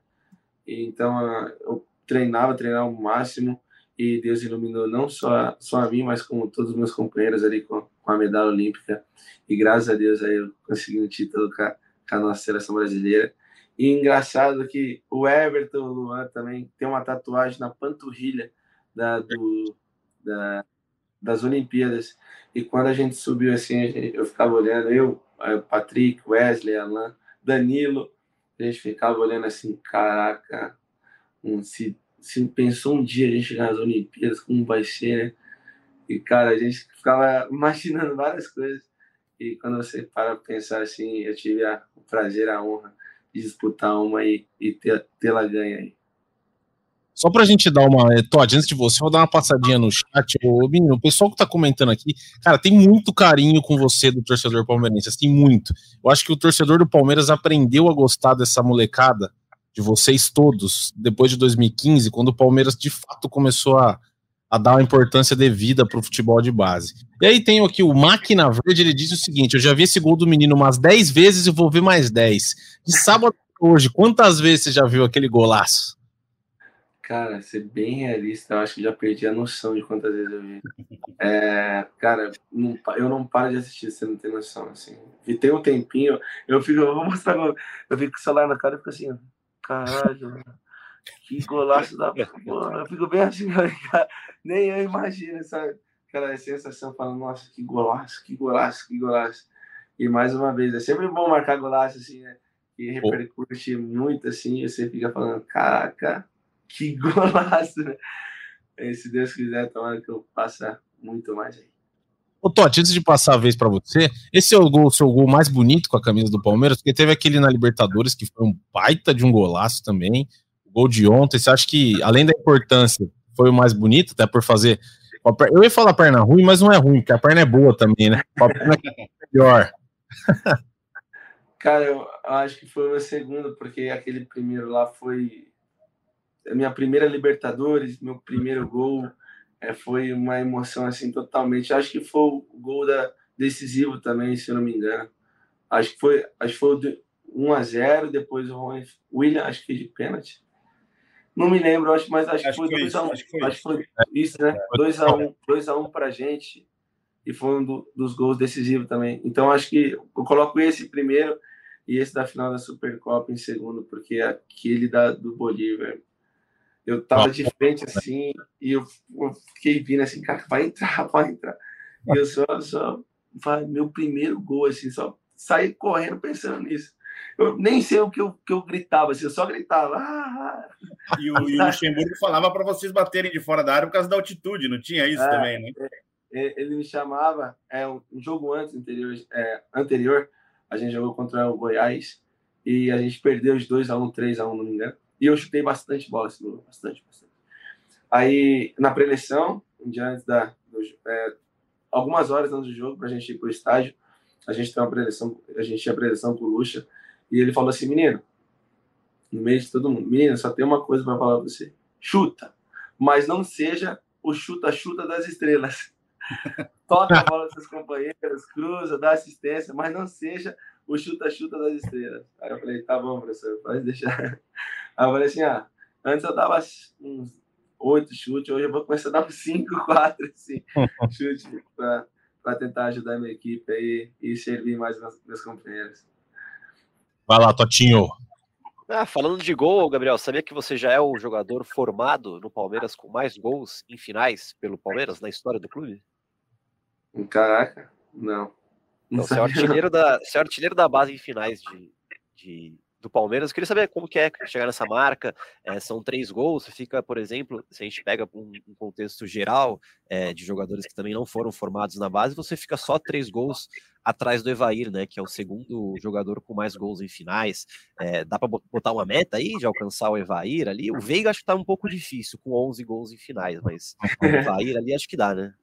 E, então, eu treinava, treinava o máximo e Deus iluminou não só, só a mim, mas como todos os meus companheiros ali com, com a medalha olímpica. E graças a Deus aí eu consegui um título com a, com a nossa seleção brasileira. E engraçado que o Everton o Luan também tem uma tatuagem na panturrilha da, do, da, das Olimpíadas. E quando a gente subiu assim, eu ficava olhando, eu, Patrick, Wesley, Alan, Danilo, a gente ficava olhando assim, caraca, se se pensou um dia a gente nas Olimpíadas, como vai ser, né? E, cara, a gente ficava imaginando várias coisas. E quando você para pensar assim, eu tive a, o prazer, a honra de disputar uma e, e tê-la ganha aí. Só pra gente dar uma. Eh, Todd, antes de você, vou dar uma passadinha no chat. Ô, menino, o pessoal que tá comentando aqui, cara, tem muito carinho com você do torcedor palmeirense, assim, muito. Eu acho que o torcedor do Palmeiras aprendeu a gostar dessa molecada de vocês todos, depois de 2015, quando o Palmeiras de fato começou a, a dar uma importância devida para o futebol de base. E aí tem aqui o Máquina Verde, ele diz o seguinte: eu já vi esse gol do menino umas 10 vezes e vou ver mais 10. De sábado hoje, quantas vezes você já viu aquele golaço? Cara, ser bem realista, eu acho que já perdi a noção de quantas vezes eu vi. É, cara, não, eu não paro de assistir, você não tem noção, assim. E tem um tempinho, eu fico, eu vou mostrar, eu fico com o celular na cara e fico assim, caralho, que golaço da porra. Eu fico bem assim, cara, nem eu imagino essa aquela sensação falando, nossa, que golaço, que golaço, que golaço. E mais uma vez, é sempre bom marcar golaço assim, né? Que repercute muito assim, e você fica falando, caraca, que golaço, né? E se Deus quiser, tomara que eu passe muito mais aí. Ô, Totti, antes de passar a vez para você, esse é o gol, seu gol mais bonito com a camisa do Palmeiras, porque teve aquele na Libertadores que foi um baita de um golaço também. O gol de ontem, você acha que, além da importância, foi o mais bonito, até por fazer. Eu ia falar perna ruim, mas não é ruim, porque a perna é boa também, né? A perna é melhor. Cara, eu acho que foi o segundo, porque aquele primeiro lá foi minha primeira Libertadores, meu primeiro gol é, foi uma emoção assim totalmente. Acho que foi o gol da, decisivo também, se eu não me engano. Acho que foi, acho que foi o 1 a 0 depois o William, acho que de pênalti. Não me lembro, acho, mas acho, acho que foi 2 a 1. Um, acho, acho que foi isso, né? 2 a 1, 2 a 1 pra gente e foi um do, dos gols decisivos também. Então acho que eu coloco esse primeiro e esse da final da Supercopa em segundo, porque aquele da do Bolívar eu tava de frente assim e eu, eu fiquei vindo assim, cara, vai entrar, vai entrar. E eu só, só meu primeiro gol, assim, só saí correndo pensando nisso. Eu nem sei o que eu, que eu gritava, assim, eu só gritava. Ah, ah. E, o, e o Luxemburgo falava para vocês baterem de fora da área por causa da altitude, não tinha isso é, também, né? É, é, ele me chamava, é, um jogo antes, anterior, é, anterior, a gente jogou contra o Goiás e a gente perdeu os 2x1, 3x1, não me engano. E eu chutei bastante bola, assim, bastante, bastante. Aí, na preleção, dia antes da. Do, é, algumas horas antes do jogo, para a gente ir para o estádio, a gente tem uma preleção, a gente tinha preleção com o Lucha, e ele falou assim: menino, no meio de todo mundo, menino, só tem uma coisa para falar para você: chuta, mas não seja o chuta-chuta das estrelas. Toca a bola dos seus companheiros, cruza, dá assistência, mas não seja o chuta-chuta das estrelas. Aí eu falei, tá bom, professor, pode deixar. Aí eu falei assim, ah, Antes eu dava uns oito chutes, hoje eu vou começar a dar uns cinco, quatro, assim, chutes para tentar ajudar a minha equipe aí e servir mais meus, meus companheiros. Vai lá, Totinho. Ah, falando de gol, Gabriel, sabia que você já é o jogador formado no Palmeiras com mais gols em finais pelo Palmeiras na história do clube? Caraca, não. Então, você é, artilheiro da, você é artilheiro da base em finais de, de, do Palmeiras. Eu queria saber como que é chegar nessa marca. É, são três gols. Você fica, por exemplo, se a gente pega um, um contexto geral é, de jogadores que também não foram formados na base, você fica só três gols atrás do Evair, né? Que é o segundo jogador com mais gols em finais. É, dá para botar uma meta aí de alcançar o Evair ali? O Veiga acho que tá um pouco difícil com 11 gols em finais, mas o Evair ali acho que dá, né?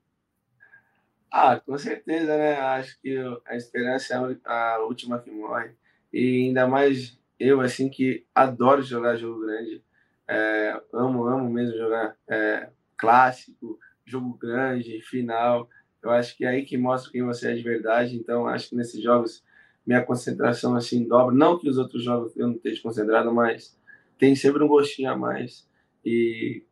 Ah, com certeza, né? Acho que a esperança é a última que morre. E ainda mais eu, assim, que adoro jogar jogo grande. É, amo, amo mesmo jogar é, clássico, jogo grande, final. Eu acho que é aí que mostra quem você é de verdade. Então, acho que nesses jogos minha concentração assim dobra. Não que os outros jogos eu não esteja concentrado, mas tem sempre um gostinho a mais. E,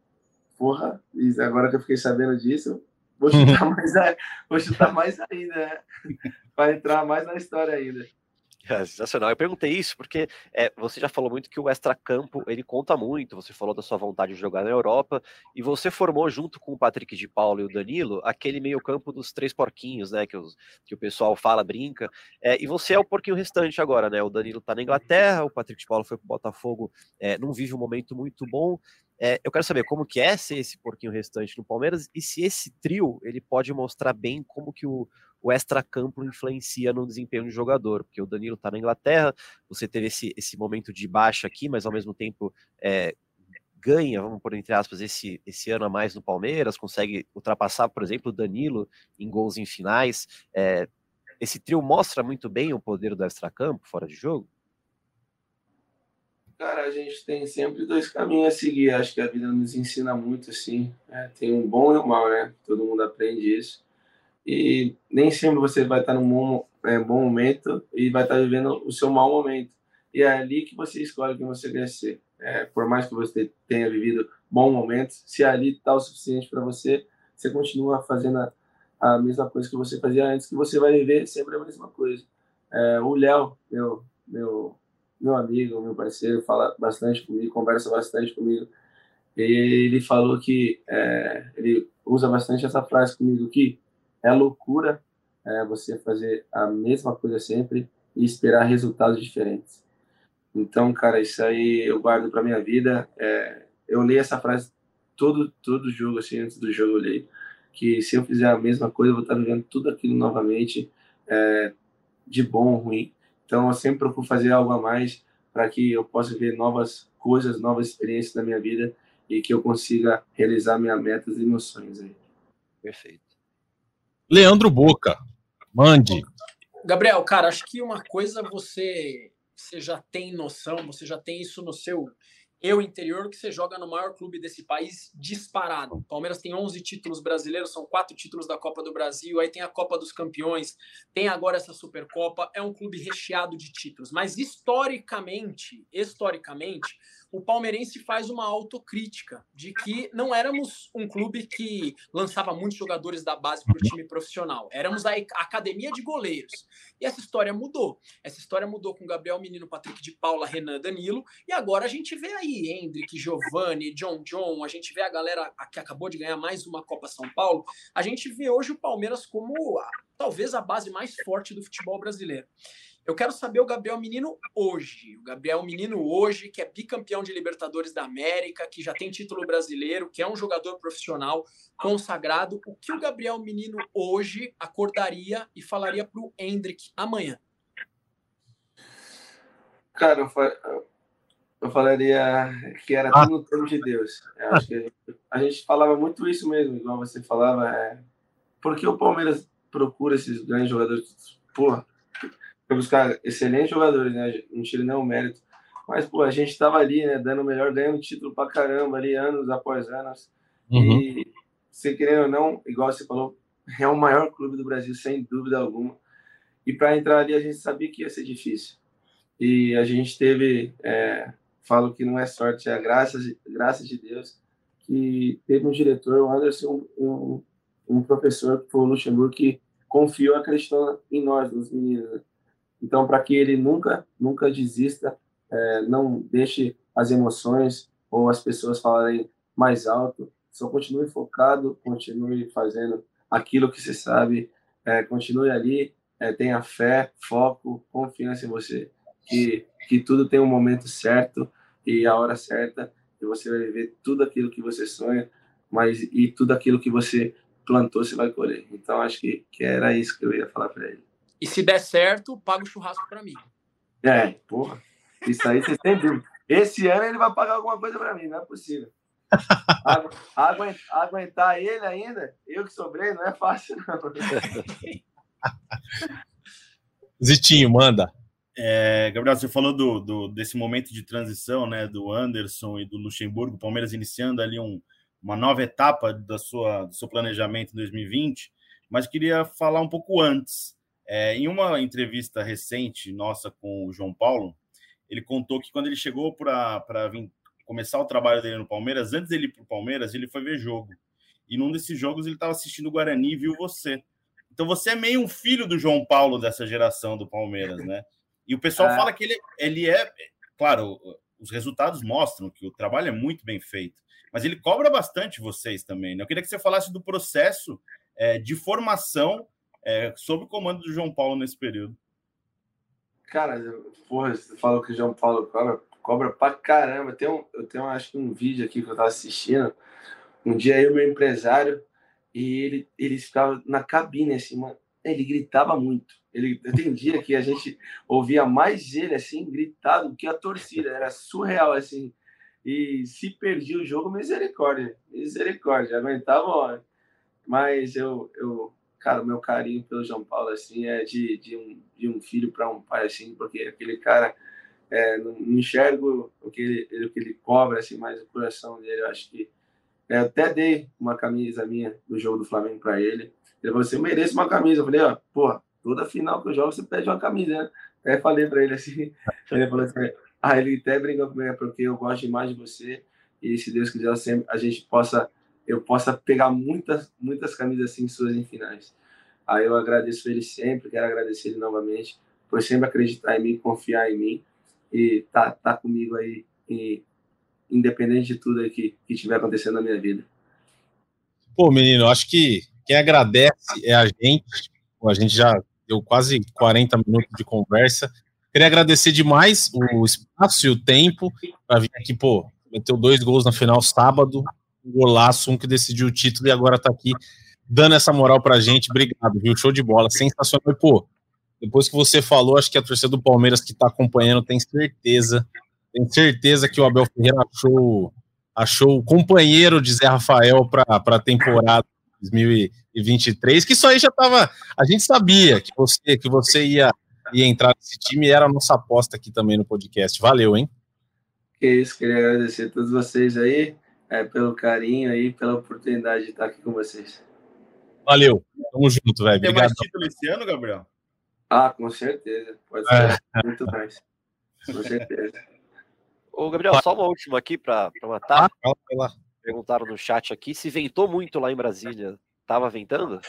porra, agora que eu fiquei sabendo disso, vou chutar mais, vou chutar mais ainda, né? Para entrar mais na história ainda. É sensacional. Eu perguntei isso porque é, você já falou muito que o extracampo ele conta muito. Você falou da sua vontade de jogar na Europa e você formou junto com o Patrick de Paulo e o Danilo aquele meio campo dos três porquinhos, né? Que, os, que o pessoal fala, brinca. É, e você é o porquinho restante agora, né? O Danilo tá na Inglaterra, o Patrick de Paulo foi pro Botafogo, é, não vive um momento muito bom. É, eu quero saber como que é ser esse porquinho restante no Palmeiras e se esse trio ele pode mostrar bem como que o, o extra-campo influencia no desempenho do jogador, porque o Danilo está na Inglaterra, você teve esse, esse momento de baixa aqui, mas ao mesmo tempo é, ganha, vamos por entre aspas, esse, esse ano a mais no Palmeiras, consegue ultrapassar, por exemplo, o Danilo em gols em finais. É, esse trio mostra muito bem o poder do extra-campo fora de jogo? Cara, a gente tem sempre dois caminhos a seguir. Acho que a vida nos ensina muito, assim. É, tem um bom e um mal, né? Todo mundo aprende isso e nem sempre você vai estar num bom, é, bom momento e vai estar vivendo o seu mau momento. E é ali que você escolhe quem você quer ser. É, por mais que você tenha vivido bons momentos, se ali está o suficiente para você, você continua fazendo a, a, mesma coisa que você fazia antes, que você vai viver sempre a mesma coisa. É, o Léo, meu, meu, meu amigo, meu parceiro, fala bastante comigo, conversa bastante comigo. E ele falou que é, ele usa bastante essa frase comigo que é loucura é, você fazer a mesma coisa sempre e esperar resultados diferentes. Então, cara, isso aí eu guardo para minha vida. É, eu leio essa frase todo todo jogo, assim, antes do jogo eu leio, que se eu fizer a mesma coisa, eu vou estar vivendo tudo aquilo novamente, é, de bom ou ruim. Então, eu sempre procuro fazer algo a mais para que eu possa ver novas coisas, novas experiências na minha vida e que eu consiga realizar minhas metas e meus sonhos aí. Perfeito. Leandro Boca. Mande. Gabriel, cara, acho que uma coisa você, você já tem noção, você já tem isso no seu eu interior, que você joga no maior clube desse país disparado. O Palmeiras tem 11 títulos brasileiros, são quatro títulos da Copa do Brasil, aí tem a Copa dos Campeões, tem agora essa Supercopa, é um clube recheado de títulos. Mas historicamente, historicamente, o palmeirense faz uma autocrítica de que não éramos um clube que lançava muitos jogadores da base para o time profissional. Éramos a academia de goleiros. E essa história mudou. Essa história mudou com Gabriel Menino, Patrick de Paula, Renan Danilo. E agora a gente vê aí Hendrick, Giovanni, John John. A gente vê a galera que acabou de ganhar mais uma Copa São Paulo. A gente vê hoje o Palmeiras como a, talvez a base mais forte do futebol brasileiro. Eu quero saber o Gabriel Menino hoje. O Gabriel Menino hoje, que é bicampeão de Libertadores da América, que já tem título brasileiro, que é um jogador profissional consagrado. O que o Gabriel Menino hoje acordaria e falaria para o Hendrick amanhã? Cara, eu, fa... eu falaria que era ah. tudo no tempo de Deus. Eu acho que a gente... a gente, falava muito isso mesmo, igual você falava. É... Porque o Palmeiras procura esses grandes jogadores. Porra foi buscar excelentes jogadores, né? Não tira nenhum mérito. Mas, pô, a gente estava ali, né? Dando o melhor, ganhando título pra caramba ali, anos após anos. Uhum. E, se querendo ou não, igual você falou, é o maior clube do Brasil, sem dúvida alguma. E para entrar ali, a gente sabia que ia ser difícil. E a gente teve, é, falo que não é sorte, é a graça, graça de Deus que teve um diretor, o Anderson, um, um professor que foi o Luxemburgo, que confiou, acreditou em nós, nos meninos. Né? Então, para que ele nunca, nunca desista, é, não deixe as emoções ou as pessoas falarem mais alto, só continue focado, continue fazendo aquilo que você sabe, é, continue ali, é, tenha fé, foco, confiança em você, que, que tudo tem um momento certo e a hora certa, e você vai ver tudo aquilo que você sonha, mas e tudo aquilo que você plantou, você vai colher. Então, acho que, que era isso que eu ia falar para ele. E se der certo, paga o churrasco para mim. É, porra. Isso aí você tem dúvida. Esse ano ele vai pagar alguma coisa para mim, não é possível. Aguentar ele ainda, eu que sobrei, não é fácil, não. Zitinho, manda. É, Gabriel, você falou do, do, desse momento de transição, né, do Anderson e do Luxemburgo, Palmeiras iniciando ali um, uma nova etapa da sua, do seu planejamento em 2020, mas queria falar um pouco antes. É, em uma entrevista recente nossa com o João Paulo, ele contou que quando ele chegou para começar o trabalho dele no Palmeiras, antes dele ir para o Palmeiras, ele foi ver jogo. E num desses jogos ele estava assistindo o Guarani e viu você. Então você é meio um filho do João Paulo dessa geração do Palmeiras, né? E o pessoal é. fala que ele, ele é. Claro, os resultados mostram que o trabalho é muito bem feito, mas ele cobra bastante vocês também. Né? Eu queria que você falasse do processo é, de formação é, sob o comando do João Paulo nesse período. Cara, porra, você falou que o João Paulo cobra, cobra pra caramba. Tem um, eu tenho, acho que um vídeo aqui que eu tava assistindo. Um dia eu, meu empresário, e ele, ele ficava na cabine, assim, mano. Ele gritava muito. Ele, tem dia que a gente ouvia mais ele, assim, gritado que a torcida. Era surreal, assim. E se perdia o jogo, misericórdia. Misericórdia. Aguentava, ó. Mas eu, eu cara, o meu carinho pelo João Paulo, assim, é de, de, um, de um filho para um pai, assim, porque aquele cara, é, não, não, enxergo o que ele, o que ele cobra, assim, mais o coração dele, eu acho que é, até dei uma camisa minha do jogo do Flamengo para ele. Ele falou assim: eu mereço uma camisa. Eu falei: ó, porra, toda final que eu jogo você pede uma camisa, né? Até falei para ele assim. Ele falou assim: ah, ele até brincou comigo, é porque eu gosto demais de você. E se Deus quiser, sempre a gente possa eu possa pegar muitas, muitas camisas assim suas em finais. Aí eu agradeço ele sempre, quero agradecer ele novamente por sempre acreditar em mim, confiar em mim e tá, tá comigo aí, e, independente de tudo que, que estiver acontecendo na minha vida. Pô, menino, acho que quem agradece é a gente. A gente já deu quase 40 minutos de conversa. Queria agradecer demais o espaço e o tempo para vir aqui, pô, meteu dois gols na final sábado, um golaço, um que decidiu o título e agora tá aqui dando essa moral pra gente. Obrigado, viu? Show de bola, sensacional. E, pô, depois que você falou, acho que a torcida do Palmeiras que tá acompanhando tem certeza, tem certeza que o Abel Ferreira achou, achou o companheiro de Zé Rafael para a temporada 2023, que isso aí já tava, a gente sabia que você que você ia, ia entrar nesse time e era a nossa aposta aqui também no podcast. Valeu, hein? Que isso, queria agradecer a todos vocês aí é, pelo carinho aí, pela oportunidade de estar aqui com vocês. Valeu, tamo junto, velho. Tem mais título esse ano, Gabriel? Ah, com certeza. Pode ser é. muito mais. Com certeza. Ô, Gabriel, só uma última aqui para matar. Ah, Perguntaram no chat aqui se ventou muito lá em Brasília. Tava ventando?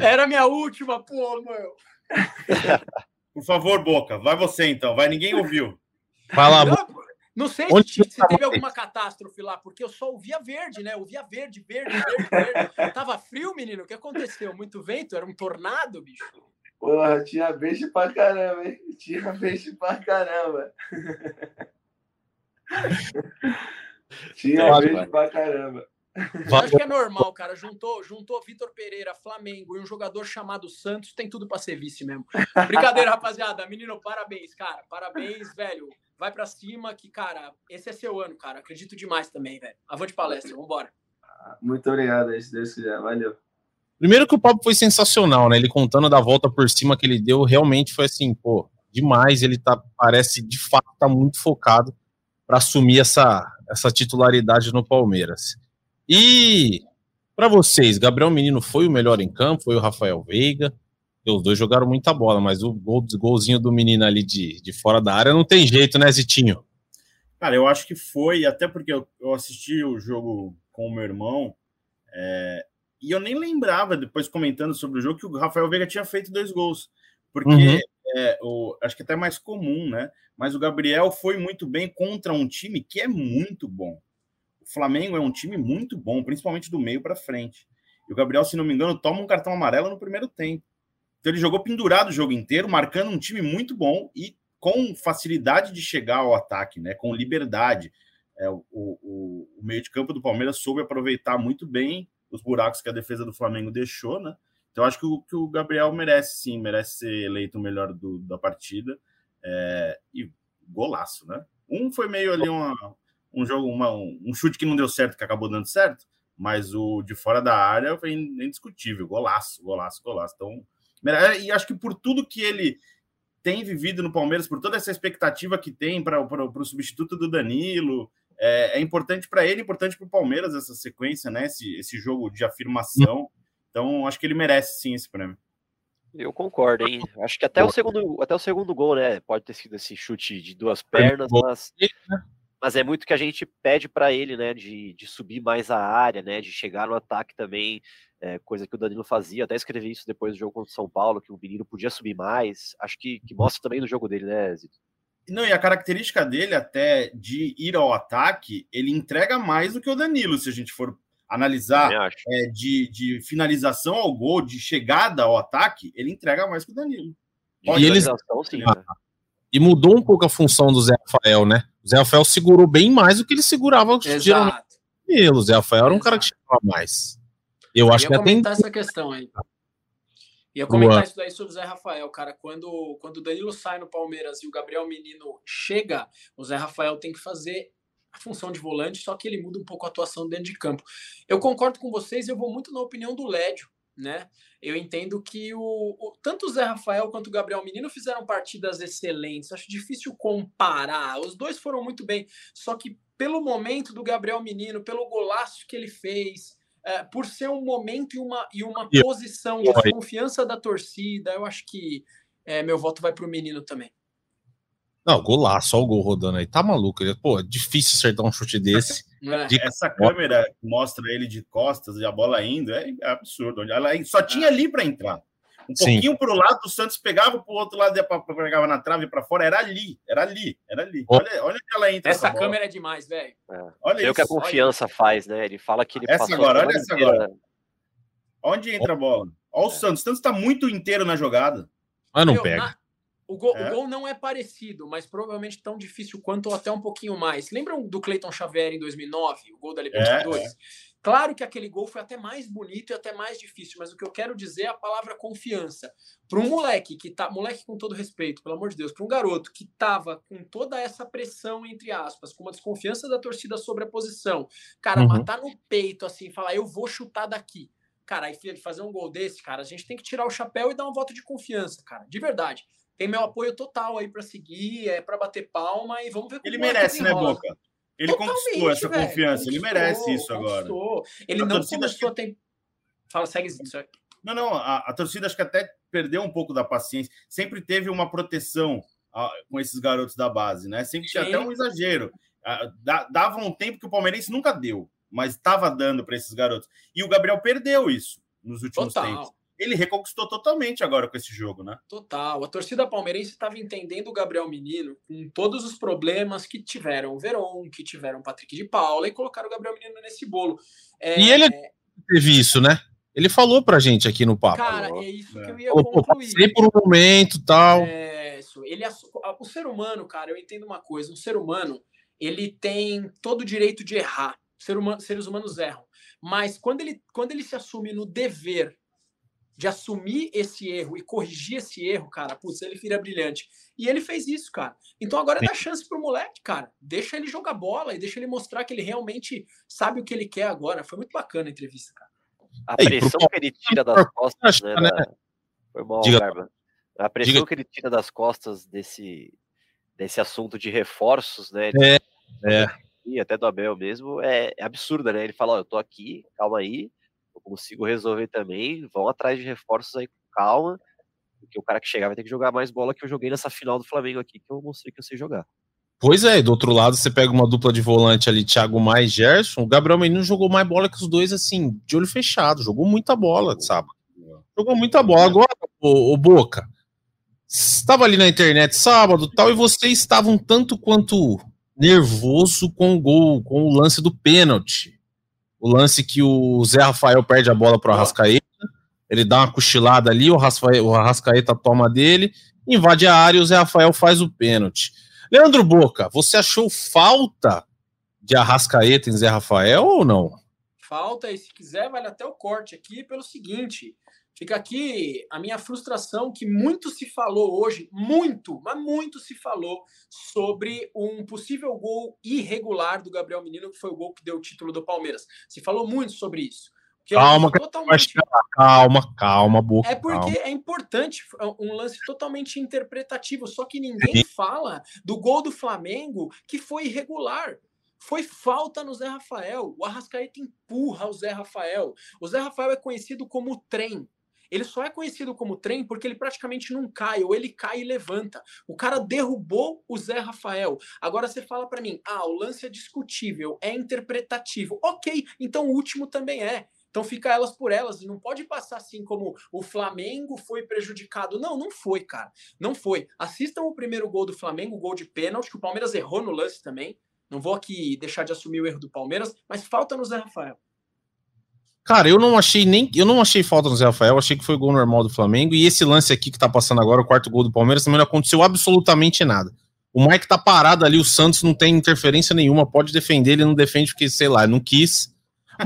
Era minha última, pô, meu. Por favor, Boca, vai você então. Vai, ninguém ouviu. Fala, Boca. Não sei Onde se, se teve alguma catástrofe lá, porque eu só ouvia verde, né? Eu ouvia verde, verde, verde, verde. Tava frio, menino. O que aconteceu? Muito vento? Era um tornado, bicho? Porra, tinha beijo pra caramba, hein? Tinha beijo pra caramba. tinha beijo pra caramba. Eu acho que é normal, cara. Juntou, juntou Vitor Pereira, Flamengo e um jogador chamado Santos, tem tudo para ser vice mesmo. Brincadeira, rapaziada. Menino, parabéns, cara. Parabéns, velho vai para cima, que, cara, esse é seu ano, cara. Acredito demais também, velho. Avante palestra, vambora. Muito obrigado aí, se Deus quiser. Valeu. Primeiro que o papo foi sensacional, né? Ele contando da volta por cima que ele deu, realmente foi assim, pô, demais. Ele tá, parece, de fato, tá muito focado para assumir essa, essa titularidade no Palmeiras. E para vocês, Gabriel Menino foi o melhor em campo, foi o Rafael Veiga. Os dois jogaram muita bola, mas o gol, golzinho do menino ali de, de fora da área não tem jeito, né, Zitinho? Cara, eu acho que foi, até porque eu, eu assisti o jogo com o meu irmão, é, e eu nem lembrava, depois comentando sobre o jogo, que o Rafael Veiga tinha feito dois gols. Porque uhum. é, o, acho que até mais comum, né? Mas o Gabriel foi muito bem contra um time que é muito bom. O Flamengo é um time muito bom, principalmente do meio para frente. E o Gabriel, se não me engano, toma um cartão amarelo no primeiro tempo. Então ele jogou pendurado o jogo inteiro, marcando um time muito bom e com facilidade de chegar ao ataque, né? Com liberdade. É, o, o, o meio de campo do Palmeiras soube aproveitar muito bem os buracos que a defesa do Flamengo deixou, né? Então acho que o, que o Gabriel merece sim, merece ser eleito o melhor do, da partida. É, e golaço, né? Um foi meio ali uma, um jogo, uma, um chute que não deu certo, que acabou dando certo, mas o de fora da área foi indiscutível. Golaço, golaço, golaço. Então, e acho que por tudo que ele tem vivido no Palmeiras, por toda essa expectativa que tem para o substituto do Danilo. É, é importante para ele, importante para o Palmeiras essa sequência, né? Esse, esse jogo de afirmação. Então, acho que ele merece sim esse prêmio. Eu concordo, hein? Acho que até o segundo, até o segundo gol, né? Pode ter sido esse chute de duas pernas, mas, mas é muito que a gente pede para ele, né? De, de subir mais a área, né? De chegar no ataque também é, coisa que o Danilo fazia, até escrevi isso depois do jogo contra o São Paulo, que o menino podia subir mais, acho que, que mostra também no jogo dele, né, Zito? Não, e a característica dele até de ir ao ataque, ele entrega mais do que o Danilo, se a gente for analisar é, de, de finalização ao gol, de chegada ao ataque, ele entrega mais que o Danilo. e, eles... sim, né? e mudou um pouco a função do Zé Rafael, né? O Zé Rafael segurou bem mais do que ele segurava Exato. O Zé Rafael era um Exato. cara que chegava mais. Eu acho que até comentar essa questão aí. Ia comentar Boa. isso daí sobre o Zé Rafael, cara. Quando, quando o Danilo sai no Palmeiras e o Gabriel Menino chega, o Zé Rafael tem que fazer a função de volante, só que ele muda um pouco a atuação dentro de campo. Eu concordo com vocês, eu vou muito na opinião do Lédio, né? Eu entendo que o, o, tanto o Zé Rafael quanto o Gabriel Menino fizeram partidas excelentes. Acho difícil comparar. Os dois foram muito bem, só que pelo momento do Gabriel Menino, pelo golaço que ele fez, é, por ser um momento e uma, e uma posição de confiança da torcida, eu acho que é, meu voto vai para o menino também. Não, golaço, olha o gol rodando aí. Tá maluco. Ele, pô, é difícil acertar um chute desse. É. De... Essa câmera mostra ele de costas e a bola indo, é absurdo. Ela só tinha ali para entrar. Um Sim. pouquinho para o lado, o Santos pegava para o outro lado, pegava na trave para fora, era ali, era ali, era ali. Olha, olha que ela entra. Essa, essa câmera é demais, velho. É. Olha o que a confiança olha. faz, né? Ele fala que ele Essa agora, olha essa agora. Onde entra a bola? Olha o é. Santos. O Santos está muito inteiro na jogada. Mas não Meu, pega. Na... O gol, é. o gol, não é parecido, mas provavelmente tão difícil quanto ou até um pouquinho mais. Lembram do Cleiton Xavier em 2009, o gol da Libertadores? É, é. Claro que aquele gol foi até mais bonito e até mais difícil, mas o que eu quero dizer é a palavra confiança. Para um moleque que tá, moleque com todo respeito, pelo amor de Deus, para um garoto que tava com toda essa pressão entre aspas, com uma desconfiança da torcida sobre a posição, cara, uhum. matar no peito assim, falar eu vou chutar daqui. Cara, aí fazer um gol desse, cara, a gente tem que tirar o chapéu e dar um voto de confiança, cara, de verdade. Tem meu apoio total aí para seguir, é para bater palma e vamos ver como Ele merece, né, Boca? Ele Totalmente, conquistou essa confiança, conquistou, ele merece isso agora. Ele a não começou a ter. Fala, segue isso. Não, não, a, a, torcida acho que até perdeu um pouco da paciência. Sempre teve uma proteção a, com esses garotos da base, né? Sempre tinha até um exagero. A, dava um tempo que o palmeirense nunca deu, mas estava dando para esses garotos. E o Gabriel perdeu isso nos últimos Total. tempos ele reconquistou totalmente agora com esse jogo, né? Total. A torcida palmeirense estava entendendo o Gabriel Menino com todos os problemas que tiveram o Veron, que tiveram o Patrick de Paula e colocaram o Gabriel Menino nesse bolo. É... E ele teve isso, né? Ele falou pra gente aqui no papo. Cara, é isso é. que eu ia concluir. Passei por um momento tal. É, isso. Ele, o ser humano, cara, eu entendo uma coisa. Um ser humano, ele tem todo o direito de errar. Ser humano, seres humanos erram. Mas quando ele, quando ele se assume no dever de assumir esse erro e corrigir esse erro, cara, putz, ele vira brilhante. E ele fez isso, cara. Então agora dá chance pro moleque, cara. Deixa ele jogar bola e deixa ele mostrar que ele realmente sabe o que ele quer agora. Foi muito bacana a entrevista, cara. A pressão que ele tira das costas, né? né? Da... Foi mal, Diga. A pressão Diga. que ele tira das costas desse, desse assunto de reforços, né? É, é. E até do Abel mesmo, é, é absurda, né? Ele fala, ó, eu tô aqui, calma aí, consigo resolver também. Vão atrás de reforços aí com calma, porque o cara que chegar vai ter que jogar mais bola que eu joguei nessa final do Flamengo aqui, que eu mostrei que eu sei jogar. Pois é, do outro lado você pega uma dupla de volante ali, Thiago mais Gerson. O Gabriel Menino jogou mais bola que os dois, assim, de olho fechado. Jogou muita bola, sabe? Jogou muita bola. Agora, o, o Boca, estava ali na internet sábado tal, e você estava um tanto quanto nervoso com o gol, com o lance do pênalti. O lance que o Zé Rafael perde a bola para o Arrascaeta, ele dá uma cochilada ali, o, Rafael, o Arrascaeta toma dele, invade a área e o Zé Rafael faz o pênalti. Leandro Boca, você achou falta de Arrascaeta em Zé Rafael ou não? Falta, e se quiser, vale até o corte aqui pelo seguinte: Fica aqui a minha frustração que muito se falou hoje, muito, mas muito se falou sobre um possível gol irregular do Gabriel Menino, que foi o gol que deu o título do Palmeiras. Se falou muito sobre isso. É calma, totalmente... calma, calma, boca. É porque calma. é importante, é um lance totalmente interpretativo, só que ninguém fala do gol do Flamengo que foi irregular. Foi falta no Zé Rafael. O Arrascaeta empurra o Zé Rafael. O Zé Rafael é conhecido como trem. Ele só é conhecido como trem porque ele praticamente não cai, ou ele cai e levanta. O cara derrubou o Zé Rafael. Agora você fala para mim, ah, o lance é discutível, é interpretativo. Ok, então o último também é. Então fica elas por elas. Não pode passar assim como o Flamengo foi prejudicado. Não, não foi, cara. Não foi. Assistam o primeiro gol do Flamengo, gol de pênalti, que o Palmeiras errou no lance também. Não vou aqui deixar de assumir o erro do Palmeiras, mas falta no Zé Rafael. Cara, eu não achei nem. Eu não achei falta no Zé Rafael, achei que foi gol normal do Flamengo. E esse lance aqui que tá passando agora, o quarto gol do Palmeiras, também não aconteceu absolutamente nada. O Mike tá parado ali, o Santos não tem interferência nenhuma, pode defender, ele não defende porque, sei lá, não quis.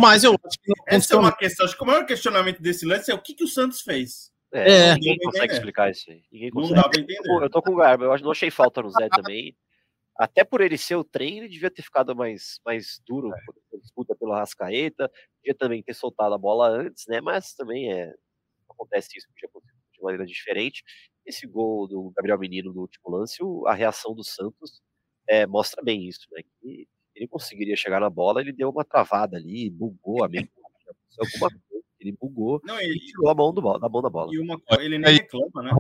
Mas eu acho que não Essa é uma questão. Acho que o maior questionamento desse lance é o que, que o Santos fez. É, é. ninguém consegue explicar isso aí. Ninguém consegue. Não dá pra entender. Eu tô com o Garba, eu não achei falta no Zé também. Até por ele ser o trem, ele devia ter ficado mais, mais duro é. disputa pelo Rascaeta, podia também ter soltado a bola antes, né? Mas também é acontece isso de maneira diferente. Esse gol do Gabriel Menino no último lance, a reação do Santos é, mostra bem isso, né? Que ele conseguiria chegar na bola, ele deu uma travada ali, bugou a mente, alguma coisa, ele bugou Não, ele, e tirou a mão do, da mão da bola. E uma, ele nem reclama, né?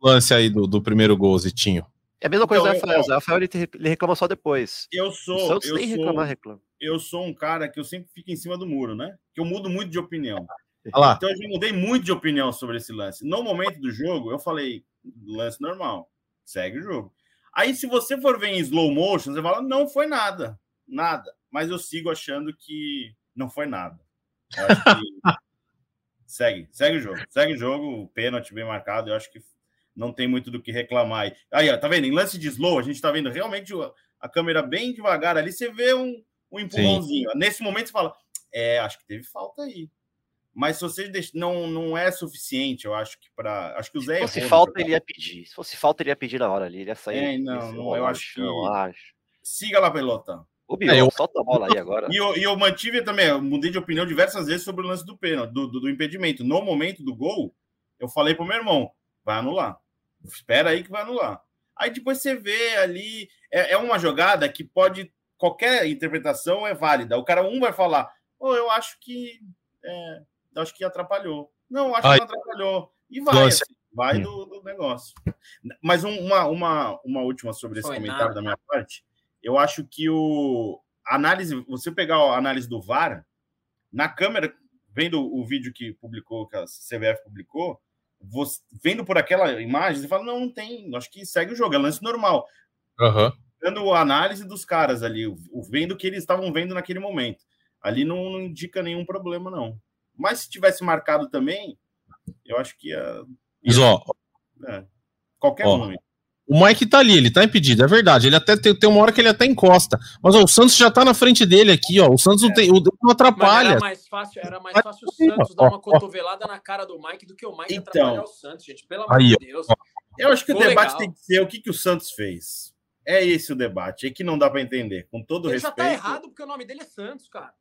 O lance aí do, do primeiro gol, Zitinho. É a mesma coisa então, do Rafael. O Rafael ele, ele, reclama só depois. Eu sou. O Santos eu sou, reclamar, reclama. Eu sou um cara que eu sempre fico em cima do muro, né? Que eu mudo muito de opinião. Lá. Então eu já mudei muito de opinião sobre esse lance. No momento do jogo, eu falei, lance normal, segue o jogo. Aí, se você for ver em slow motion, você fala, não foi nada, nada. Mas eu sigo achando que não foi nada. segue, segue o jogo, segue o jogo, o pênalti bem marcado. Eu acho que não tem muito do que reclamar. Aí, ó, tá vendo? Em lance de slow, a gente tá vendo realmente a câmera bem devagar ali, você vê um, um empurrãozinho. Sim. Nesse momento você fala, é, acho que teve falta aí. Mas se você deixa, não, não é suficiente, eu acho que para. Acho que o Zé. Se fosse falta, ele ia pedir. Se fosse falta, ele ia pedir na hora ali. Ele ia sair. É, não, não eu acho que. Eu acho. Siga lá, pelota. O Bion, é, eu... solta a bola aí agora. E eu, e eu mantive também, eu mudei de opinião diversas vezes sobre o lance do pênalti, do, do, do impedimento. No momento do gol, eu falei pro meu irmão: vai anular. Espera aí que vai anular. Aí depois você vê ali, é, é uma jogada que pode, qualquer interpretação é válida. O cara um vai falar, oh, eu acho que, é, eu acho que atrapalhou. Não, acho Ai. que não atrapalhou. E vai, assim, vai do, do, negócio. Mas um, uma, uma, uma última sobre esse Foi comentário nada. da minha parte. Eu acho que o análise, você pegar a análise do VAR, na câmera, vendo o vídeo que publicou, que a CBF publicou, você, vendo por aquela imagem, você fala, não, não tem, acho que segue o jogo, é lance normal. Uhum. Dando a análise dos caras ali, o, vendo o que eles estavam vendo naquele momento. Ali não, não, indica nenhum problema, não. Mas se tivesse marcado também, eu acho que ia. ia ó, é, qualquer ó, um. O Mike tá ali, ele tá impedido, é verdade. Ele até tem, tem uma hora que ele até encosta. Mas ó, o Santos já tá na frente dele aqui, ó. O Santos é. não tem. O, não atrapalha. Mas era mais fácil, era mais fácil o Santos dar uma cotovelada na cara do Mike do que o Mike então, atrapalhar o Santos, gente. Pelo amor de Deus. Eu acho que o debate legal. tem que ser o que, que o Santos fez. É esse o debate, é que não dá para entender. Com todo ele respeito. Ele já tá errado porque o nome dele é Santos, cara.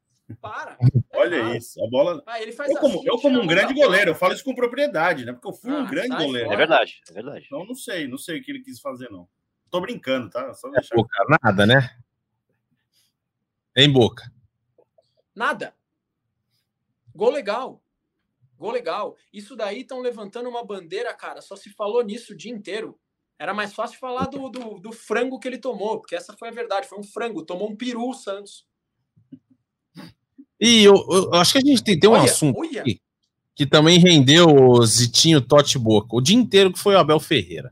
Para. Olha errado. isso, a bola. Ah, eu, como, assim, eu, como um grande goleiro, eu falo isso com propriedade, né? Porque eu fui ah, um grande goleiro. É verdade, é verdade. Então não sei, não sei o que ele quis fazer, não. Tô brincando, tá? Só é deixar... Boca, nada, né? Em boca. Nada. Gol legal. Gol legal. Isso daí estão levantando uma bandeira, cara. Só se falou nisso o dia inteiro. Era mais fácil falar do, do, do, frango que ele tomou, porque essa foi a verdade, foi um frango, tomou um peru o Santos. E eu, eu, acho que a gente tem, tem um olha, assunto olha. Que, que, também rendeu o Zitinho Tote Boca o dia inteiro, que foi o Abel Ferreira.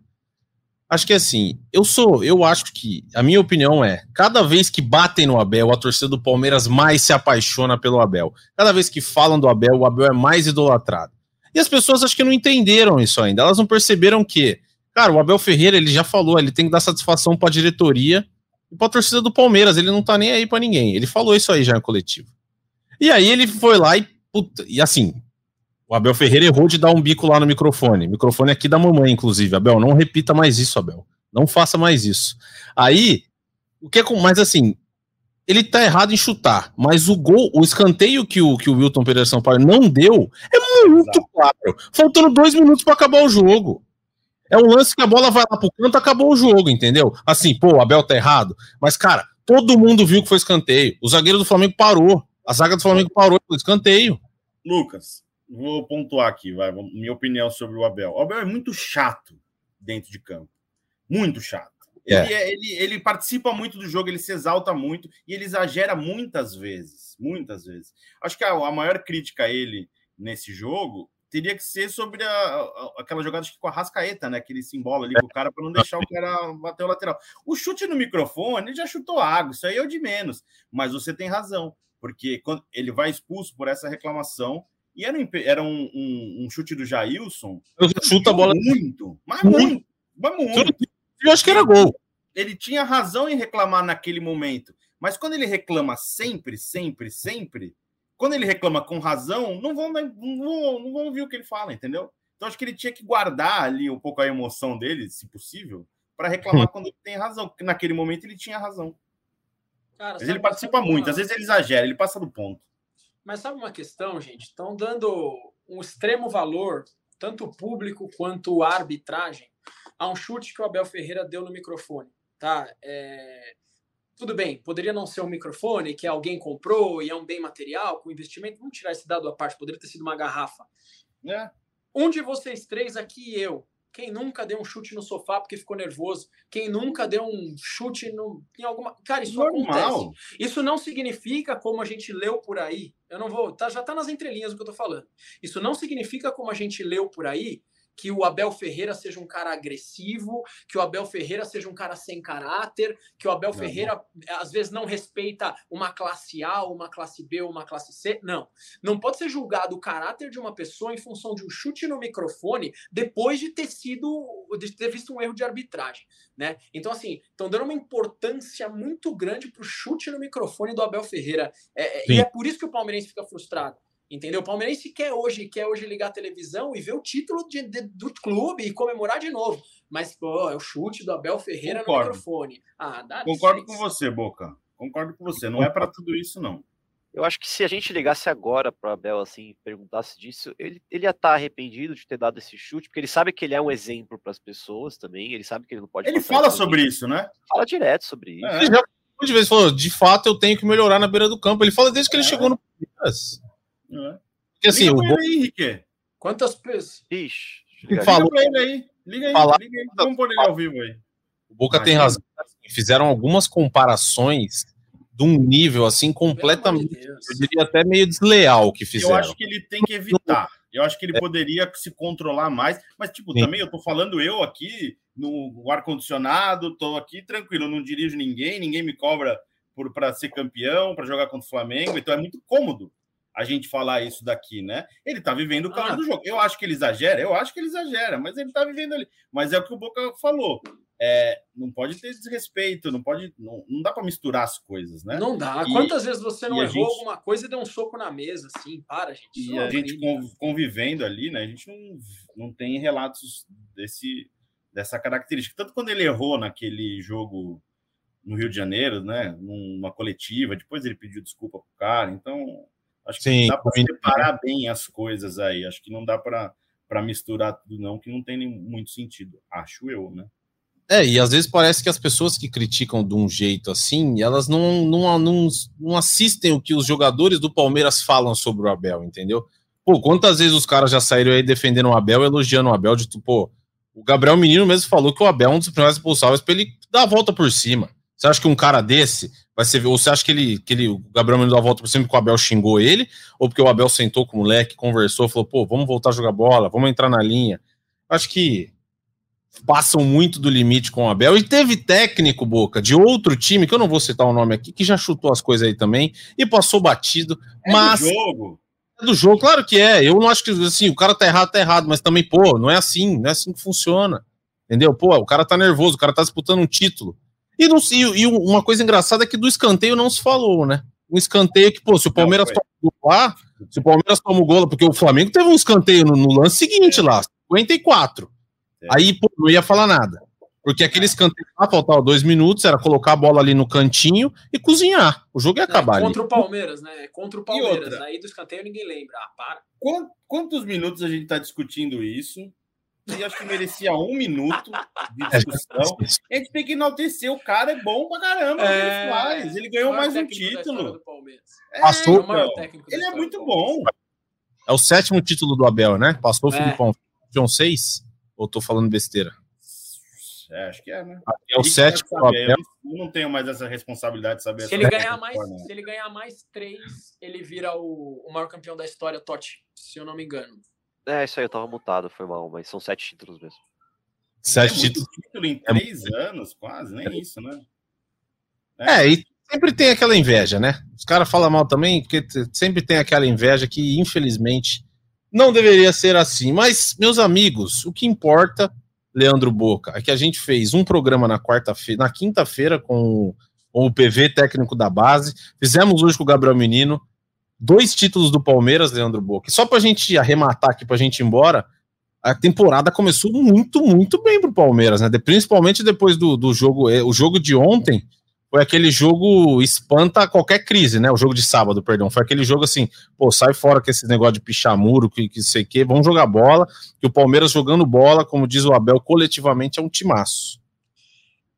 Acho que assim, eu sou, eu acho que a minha opinião é, cada vez que batem no Abel, a torcida do Palmeiras mais se apaixona pelo Abel. Cada vez que falam do Abel, o Abel é mais idolatrado. E as pessoas acho que não entenderam isso ainda. Elas não perceberam que, cara, o Abel Ferreira, ele já falou, ele tem que dar satisfação para a diretoria e para a torcida do Palmeiras, ele não tá nem aí para ninguém. Ele falou isso aí já no coletivo. E aí ele foi lá e puta, e assim, o Abel Ferreira errou de dar um bico lá no microfone. Microfone aqui da mamãe, inclusive. Abel, não repita mais isso, Abel. Não faça mais isso. Aí, o que é com. Mas assim, ele tá errado em chutar. Mas o gol, o escanteio que o, que o Wilton Pereira São Paulo não deu é muito claro. Faltando dois minutos para acabar o jogo. É um lance que a bola vai lá pro canto, acabou o jogo, entendeu? Assim, pô, o Abel tá errado. Mas, cara, todo mundo viu que foi escanteio. O zagueiro do Flamengo parou. A zaga do Flamengo parou, foi escanteio. Lucas, vou pontuar aqui, vai, minha opinião sobre o Abel. O Abel é muito chato dentro de campo. Muito chato. Yeah. É. Ele, é, ele, ele, participa muito do jogo, ele se exalta muito e ele exagera muitas vezes. Muitas vezes. Acho que a, a maior crítica a ele nesse jogo teria que ser sobre a, a, aquela jogada com a Rascaeta, né? Aquele simbolo ali com o cara para não deixar o cara bater o lateral. O chute no microfone, ele já chutou água, isso aí é o de menos. Mas você tem razão, porque quando ele vai expulso por essa reclamação, e era um, era um, um, um chute do Jailson. Chuta a bola muito, mas muito, mas muito. Eu acho que era gol. Ele tinha razão em reclamar naquele momento, mas quando ele reclama sempre, sempre, sempre, quando ele reclama com razão, não vão, não vão, não vão ouvir o que ele fala, entendeu? Então acho que ele tinha que guardar ali um pouco a emoção dele, se possível, para reclamar quando ele tem razão, porque naquele momento ele tinha razão. Cara, mas ele participa muito, às vezes ele exagera, ele passa do ponto. Mas sabe uma questão, gente? Estão dando um extremo valor, tanto público quanto arbitragem, a um chute que o Abel Ferreira deu no microfone. Tá? É... Tudo bem, poderia não ser um microfone que alguém comprou e é um bem material com investimento. Vamos tirar esse dado à parte, poderia ter sido uma garrafa. É. Um de vocês três aqui eu quem nunca deu um chute no sofá porque ficou nervoso? Quem nunca deu um chute no, em alguma. Cara, isso Normal. acontece. Isso não significa como a gente leu por aí. Eu não vou. Tá, já tá nas entrelinhas o que eu tô falando. Isso não significa como a gente leu por aí que o Abel Ferreira seja um cara agressivo, que o Abel Ferreira seja um cara sem caráter, que o Abel não, Ferreira não. às vezes não respeita uma classe A, uma classe B, uma classe C. Não. Não pode ser julgado o caráter de uma pessoa em função de um chute no microfone depois de ter sido de ter visto um erro de arbitragem, né? Então assim, estão dando uma importância muito grande pro chute no microfone do Abel Ferreira. É, é e é por isso que o palmeirense fica frustrado Entendeu? O Palmeirense quer hoje, quer hoje ligar a televisão e ver o título de, de, do clube e comemorar de novo. Mas, pô, é o chute do Abel Ferreira Concordo. no microfone. Ah, dá Concordo com você, Boca. Concordo com você. Não é para tudo isso, não. Eu acho que se a gente ligasse agora para o Abel assim, perguntasse disso, ele, ele ia estar tá arrependido de ter dado esse chute, porque ele sabe que ele é um exemplo para as pessoas também, ele sabe que ele não pode. Ele fala sobre isso, né? Fala direto sobre isso. É. Ele já de vez falou, de fato eu tenho que melhorar na beira do campo. Ele fala desde que ele é. chegou no Palmeiras. É. Porque assim, Liga o ele aí, Henrique. Quantas pessoas? Ixi. Liga Falou, pra ele aí. Liga aí, falar, liga aí. Vamos pôr ele ao vivo aí. O Boca tem razão. Fizeram algumas comparações de um nível assim completamente, de eu diria até meio desleal que fizeram. Eu acho que ele tem que evitar. Eu acho que ele é. poderia se controlar mais, mas tipo, Sim. também eu tô falando eu aqui no ar condicionado, tô aqui tranquilo, não dirijo ninguém, ninguém me cobra por para ser campeão, para jogar contra o Flamengo, então é muito cômodo a gente falar isso daqui, né? Ele tá vivendo o calor ah. do jogo. Eu acho que ele exagera, eu acho que ele exagera, mas ele tá vivendo ali. Mas é o que o Boca falou. É, não pode ter desrespeito, não pode, não, não dá para misturar as coisas, né? Não dá. E, Quantas vezes você não errou gente, alguma coisa e deu um soco na mesa, assim? Para, gente. E a gente convivendo ali, né? A gente não, não tem relatos desse dessa característica. Tanto quando ele errou naquele jogo no Rio de Janeiro, né? Numa coletiva, depois ele pediu desculpa pro cara. Então, Acho que Sim, dá para separar bem as coisas aí. Acho que não dá para misturar tudo, não, que não tem muito sentido. Acho eu, né? É, e às vezes parece que as pessoas que criticam de um jeito assim, elas não, não, não, não assistem o que os jogadores do Palmeiras falam sobre o Abel, entendeu? Pô, quantas vezes os caras já saíram aí defendendo o Abel, elogiando o Abel, de pô, O Gabriel Menino mesmo falou que o Abel é um dos primeiros responsáveis para ele dar a volta por cima. Você acha que um cara desse vai ser. Ou você acha que ele, que ele, o Gabriel Menino dá a volta por cima porque o Abel xingou ele? Ou porque o Abel sentou com o moleque, conversou, falou, pô, vamos voltar a jogar bola, vamos entrar na linha. Acho que passam muito do limite com o Abel. E teve técnico, Boca, de outro time, que eu não vou citar o nome aqui, que já chutou as coisas aí também e passou batido. É mas. Do jogo. É do jogo, claro que é. Eu não acho que assim, o cara tá errado, tá errado, mas também, pô, não é assim, não é assim que funciona. Entendeu? Pô, o cara tá nervoso, o cara tá disputando um título. E, não, e, e uma coisa engraçada é que do escanteio não se falou, né? Um escanteio que, pô, se o Palmeiras toma o gol lá, se o Palmeiras toma o gol, porque o Flamengo teve um escanteio no, no lance seguinte é. lá, 54. É. Aí, pô, não ia falar nada. Porque aquele escanteio lá, faltava dois minutos, era colocar a bola ali no cantinho e cozinhar. O jogo ia acabar é, contra ali. o Palmeiras, né? Contra o Palmeiras. Aí do escanteio ninguém lembra. Ah, para. Quantos minutos a gente tá discutindo isso? E acho que merecia um minuto de é, discussão. A gente tem que enaltecer o cara, é bom pra caramba. É, ele faz. Ele ganhou mais um título. É, Passou, ele é muito bom. É o sétimo título do Abel, né? Passou o é. Filipão. John 6? Ou tô falando besteira? É, acho que é, né? É o sétimo do Abel. Eu não tenho mais essa responsabilidade de saber. Se ele ganhar mais, se ele ganhar mais três, ele vira o, o maior campeão da história, Totti, se eu não me engano. É, isso aí, eu tava mutado, foi mal, mas são sete títulos mesmo. Sete é títulos. título em é três é... anos, quase, nem isso, né? É. é, e sempre tem aquela inveja, né? Os caras falam mal também, porque sempre tem aquela inveja que, infelizmente, não deveria ser assim. Mas, meus amigos, o que importa, Leandro Boca, é que a gente fez um programa na quarta-feira, na quinta-feira com, com o PV técnico da base, fizemos hoje com o Gabriel Menino dois títulos do Palmeiras, Leandro Boca. Só para a gente arrematar aqui, para a gente ir embora, a temporada começou muito, muito bem para o Palmeiras, né? Principalmente depois do, do jogo, é, o jogo de ontem foi aquele jogo espanta qualquer crise, né? O jogo de sábado, perdão, foi aquele jogo assim, pô, sai fora com esse negócio de pichamuro, que, que sei que, vamos jogar bola, que o Palmeiras jogando bola, como diz o Abel, coletivamente é um timaço.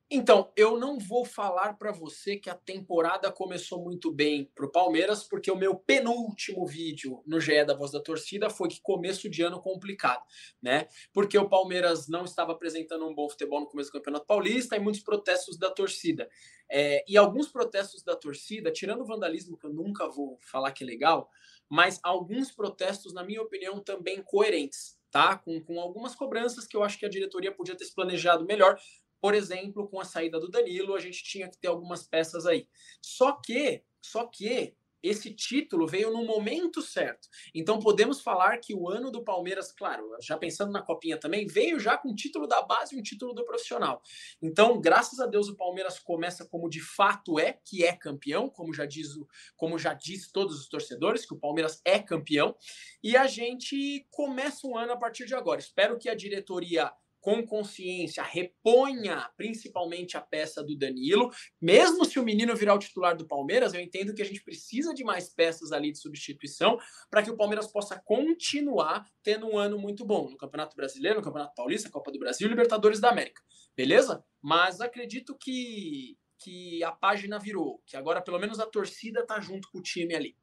Então, eu não vou falar para você que a temporada começou muito bem para o Palmeiras, porque o meu penúltimo vídeo no GE da Voz da Torcida foi que começo de ano complicado, né? Porque o Palmeiras não estava apresentando um bom futebol no começo do Campeonato Paulista e muitos protestos da torcida. É, e alguns protestos da torcida, tirando o vandalismo, que eu nunca vou falar que é legal, mas alguns protestos, na minha opinião, também coerentes. Tá? Com, com algumas cobranças que eu acho que a diretoria podia ter se planejado melhor, por exemplo, com a saída do Danilo, a gente tinha que ter algumas peças aí. Só que, só que esse título veio no momento certo. Então podemos falar que o ano do Palmeiras, claro, já pensando na copinha também, veio já com o título da base e um título do profissional. Então, graças a Deus o Palmeiras começa como de fato é, que é campeão, como já diz o, como já diz todos os torcedores que o Palmeiras é campeão, e a gente começa o ano a partir de agora. Espero que a diretoria com consciência, reponha principalmente a peça do Danilo. Mesmo se o menino virar o titular do Palmeiras, eu entendo que a gente precisa de mais peças ali de substituição para que o Palmeiras possa continuar tendo um ano muito bom no Campeonato Brasileiro, no Campeonato Paulista, Copa do Brasil Libertadores da América. Beleza? Mas acredito que, que a página virou, que agora pelo menos a torcida tá junto com o time ali.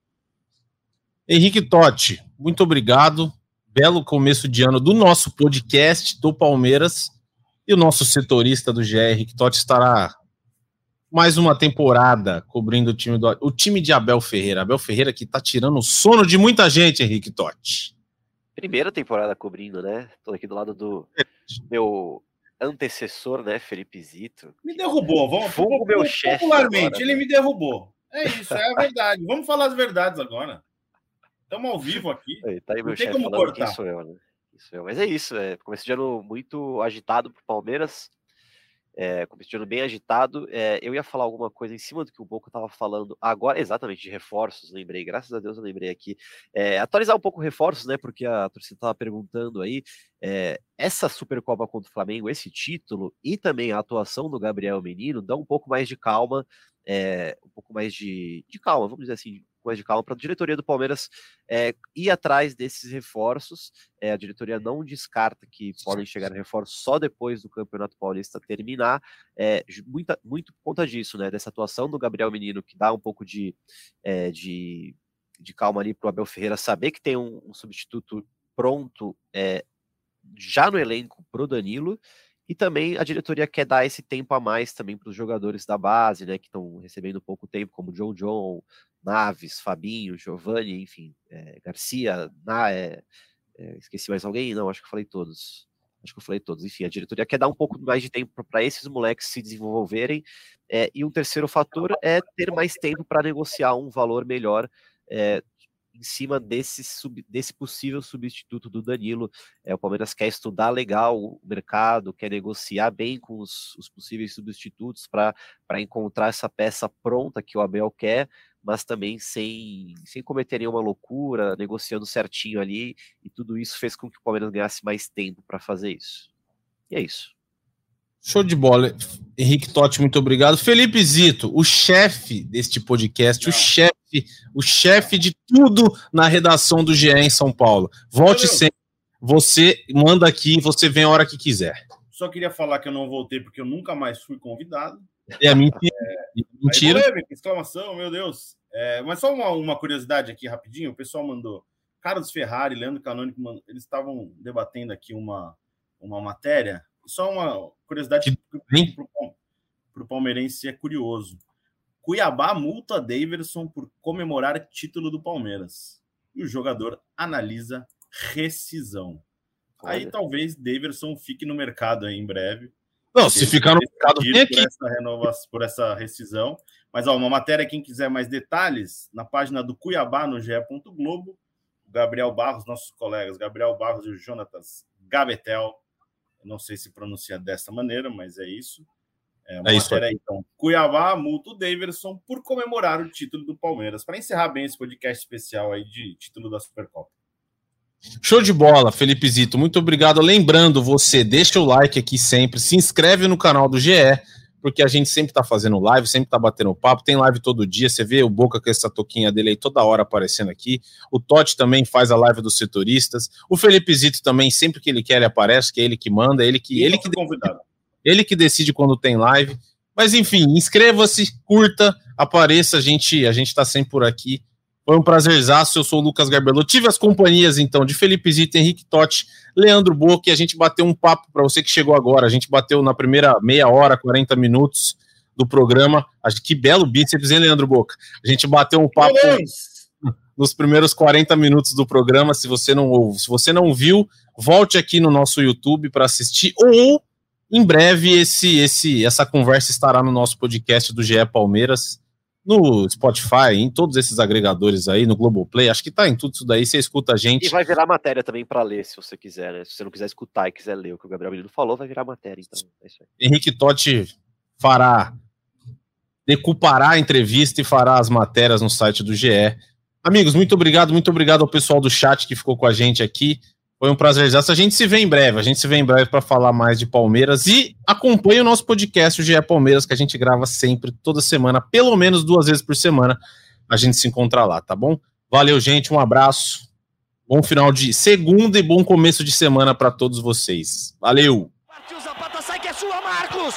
Henrique Totti, muito obrigado belo começo de ano do nosso podcast do Palmeiras. E o nosso setorista do GR, que Totti estará mais uma temporada cobrindo o time do o time de Abel Ferreira. Abel Ferreira que está tirando o sono de muita gente, Henrique Totti. Primeira temporada cobrindo, né? Tô aqui do lado do meu antecessor, né, Felipe Zito. Me derrubou, vamos Fogo meu chefe. Popularmente, agora, ele me derrubou. É isso, é a verdade. vamos falar as verdades agora. Estamos ao vivo aqui. Tá aí chefe falando cortar. sou eu, né? Sou eu. Mas é isso, é começo de ano muito agitado para o Palmeiras. É, começo de ano bem agitado. É, eu ia falar alguma coisa em cima do que o Boco estava falando agora, exatamente, de reforços, lembrei, graças a Deus eu lembrei aqui. É, atualizar um pouco reforços, né? Porque a torcida estava perguntando aí. É, essa Supercopa contra o Flamengo, esse título e também a atuação do Gabriel Menino dá um pouco mais de calma, é, um pouco mais de, de calma, vamos dizer assim, mais de calma para a diretoria do Palmeiras é, ir atrás desses reforços. É, a diretoria não descarta que podem chegar a reforços só depois do Campeonato Paulista terminar. É, muita, muito por conta disso, né? Dessa atuação do Gabriel Menino, que dá um pouco de, é, de, de calma ali para o Abel Ferreira saber que tem um, um substituto pronto é, já no elenco pro Danilo. E também a diretoria quer dar esse tempo a mais também para os jogadores da base, né, que estão recebendo pouco tempo, como John John, Naves, Fabinho, Giovanni, enfim, é, Garcia, na, é, é, esqueci mais alguém? Não, acho que eu falei todos. Acho que eu falei todos. Enfim, a diretoria quer dar um pouco mais de tempo para esses moleques se desenvolverem. E um terceiro fator é ter mais tempo para negociar um valor melhor em cima desse, sub, desse possível substituto do Danilo. É, o Palmeiras quer estudar legal o mercado, quer negociar bem com os, os possíveis substitutos para encontrar essa peça pronta que o Abel quer, mas também sem, sem cometer nenhuma loucura, negociando certinho ali, e tudo isso fez com que o Palmeiras ganhasse mais tempo para fazer isso. E é isso. Show de bola. Henrique Totti, muito obrigado. Felipe Zito, o chefe deste podcast, Não. o chefe, o chefe de tudo na redação do GE em São Paulo. Volte sempre. Você manda aqui, você vem a hora que quiser. Só queria falar que eu não voltei porque eu nunca mais fui convidado. É mentira. É, mentira. exclamação, meu Deus. É, mas só uma, uma, curiosidade aqui rapidinho. O pessoal mandou. Carlos Ferrari, Leandro Canônico, eles estavam debatendo aqui uma, uma matéria. Só uma curiosidade para o palmeirense é curioso. Cuiabá multa Daverson por comemorar título do Palmeiras. E o jogador analisa rescisão. Olha. Aí talvez Daverson fique no mercado aí em breve. Não, se ficar no mercado, aqui. Por essa, renovação, por essa rescisão. Mas, ó, uma matéria, quem quiser mais detalhes, na página do Cuiabá, no GE. Globo, Gabriel Barros, nossos colegas, Gabriel Barros e o Jonatas Gabetel. Não sei se pronuncia dessa maneira, mas é isso. É uma é matéria aí. Então, Cuiabá multa o Daverson por comemorar o título do Palmeiras. Para encerrar bem esse podcast especial aí de título da Supercopa. Show de bola, Felipe Zito. Muito obrigado. Lembrando, você deixa o like aqui sempre, se inscreve no canal do GE, porque a gente sempre está fazendo live, sempre está batendo papo. Tem live todo dia. Você vê o Boca com essa toquinha dele aí toda hora aparecendo aqui. O Totti também faz a live dos setoristas. O Felipe Zito também, sempre que ele quer, ele aparece, que é ele que manda, ele que. ele que decide, ele que decide quando tem live. Mas enfim, inscreva-se, curta, apareça, a gente a gente está sempre por aqui foi um prazerzaço. Eu sou o Lucas Garbello. Tive as companhias, então, de Felipe Zito, Henrique Totti, Leandro Boca, e a gente bateu um papo para você que chegou agora. A gente bateu na primeira meia hora, 40 minutos do programa. Que belo bíceps, hein, Leandro Boca? A gente bateu um papo nos primeiros 40 minutos do programa. Se você não ouve, se você não viu, volte aqui no nosso YouTube para assistir ou em breve esse, esse, essa conversa estará no nosso podcast do GE Palmeiras no Spotify, em todos esses agregadores aí, no Globoplay, acho que tá em tudo isso daí, você escuta a gente. E vai virar matéria também para ler, se você quiser, né? Se você não quiser escutar e quiser ler o que o Gabriel Menino falou, vai virar matéria, então. É Henrique Totti fará, decupará a entrevista e fará as matérias no site do GE. Amigos, muito obrigado, muito obrigado ao pessoal do chat que ficou com a gente aqui. Foi um prazer. A gente se vê em breve. A gente se vê em breve para falar mais de Palmeiras. E acompanhe o nosso podcast, o GE Palmeiras, que a gente grava sempre, toda semana, pelo menos duas vezes por semana. A gente se encontra lá, tá bom? Valeu, gente. Um abraço. Bom final de segunda e bom começo de semana para todos vocês. Valeu! Partiu Zapata, sai que é sua, Marcos!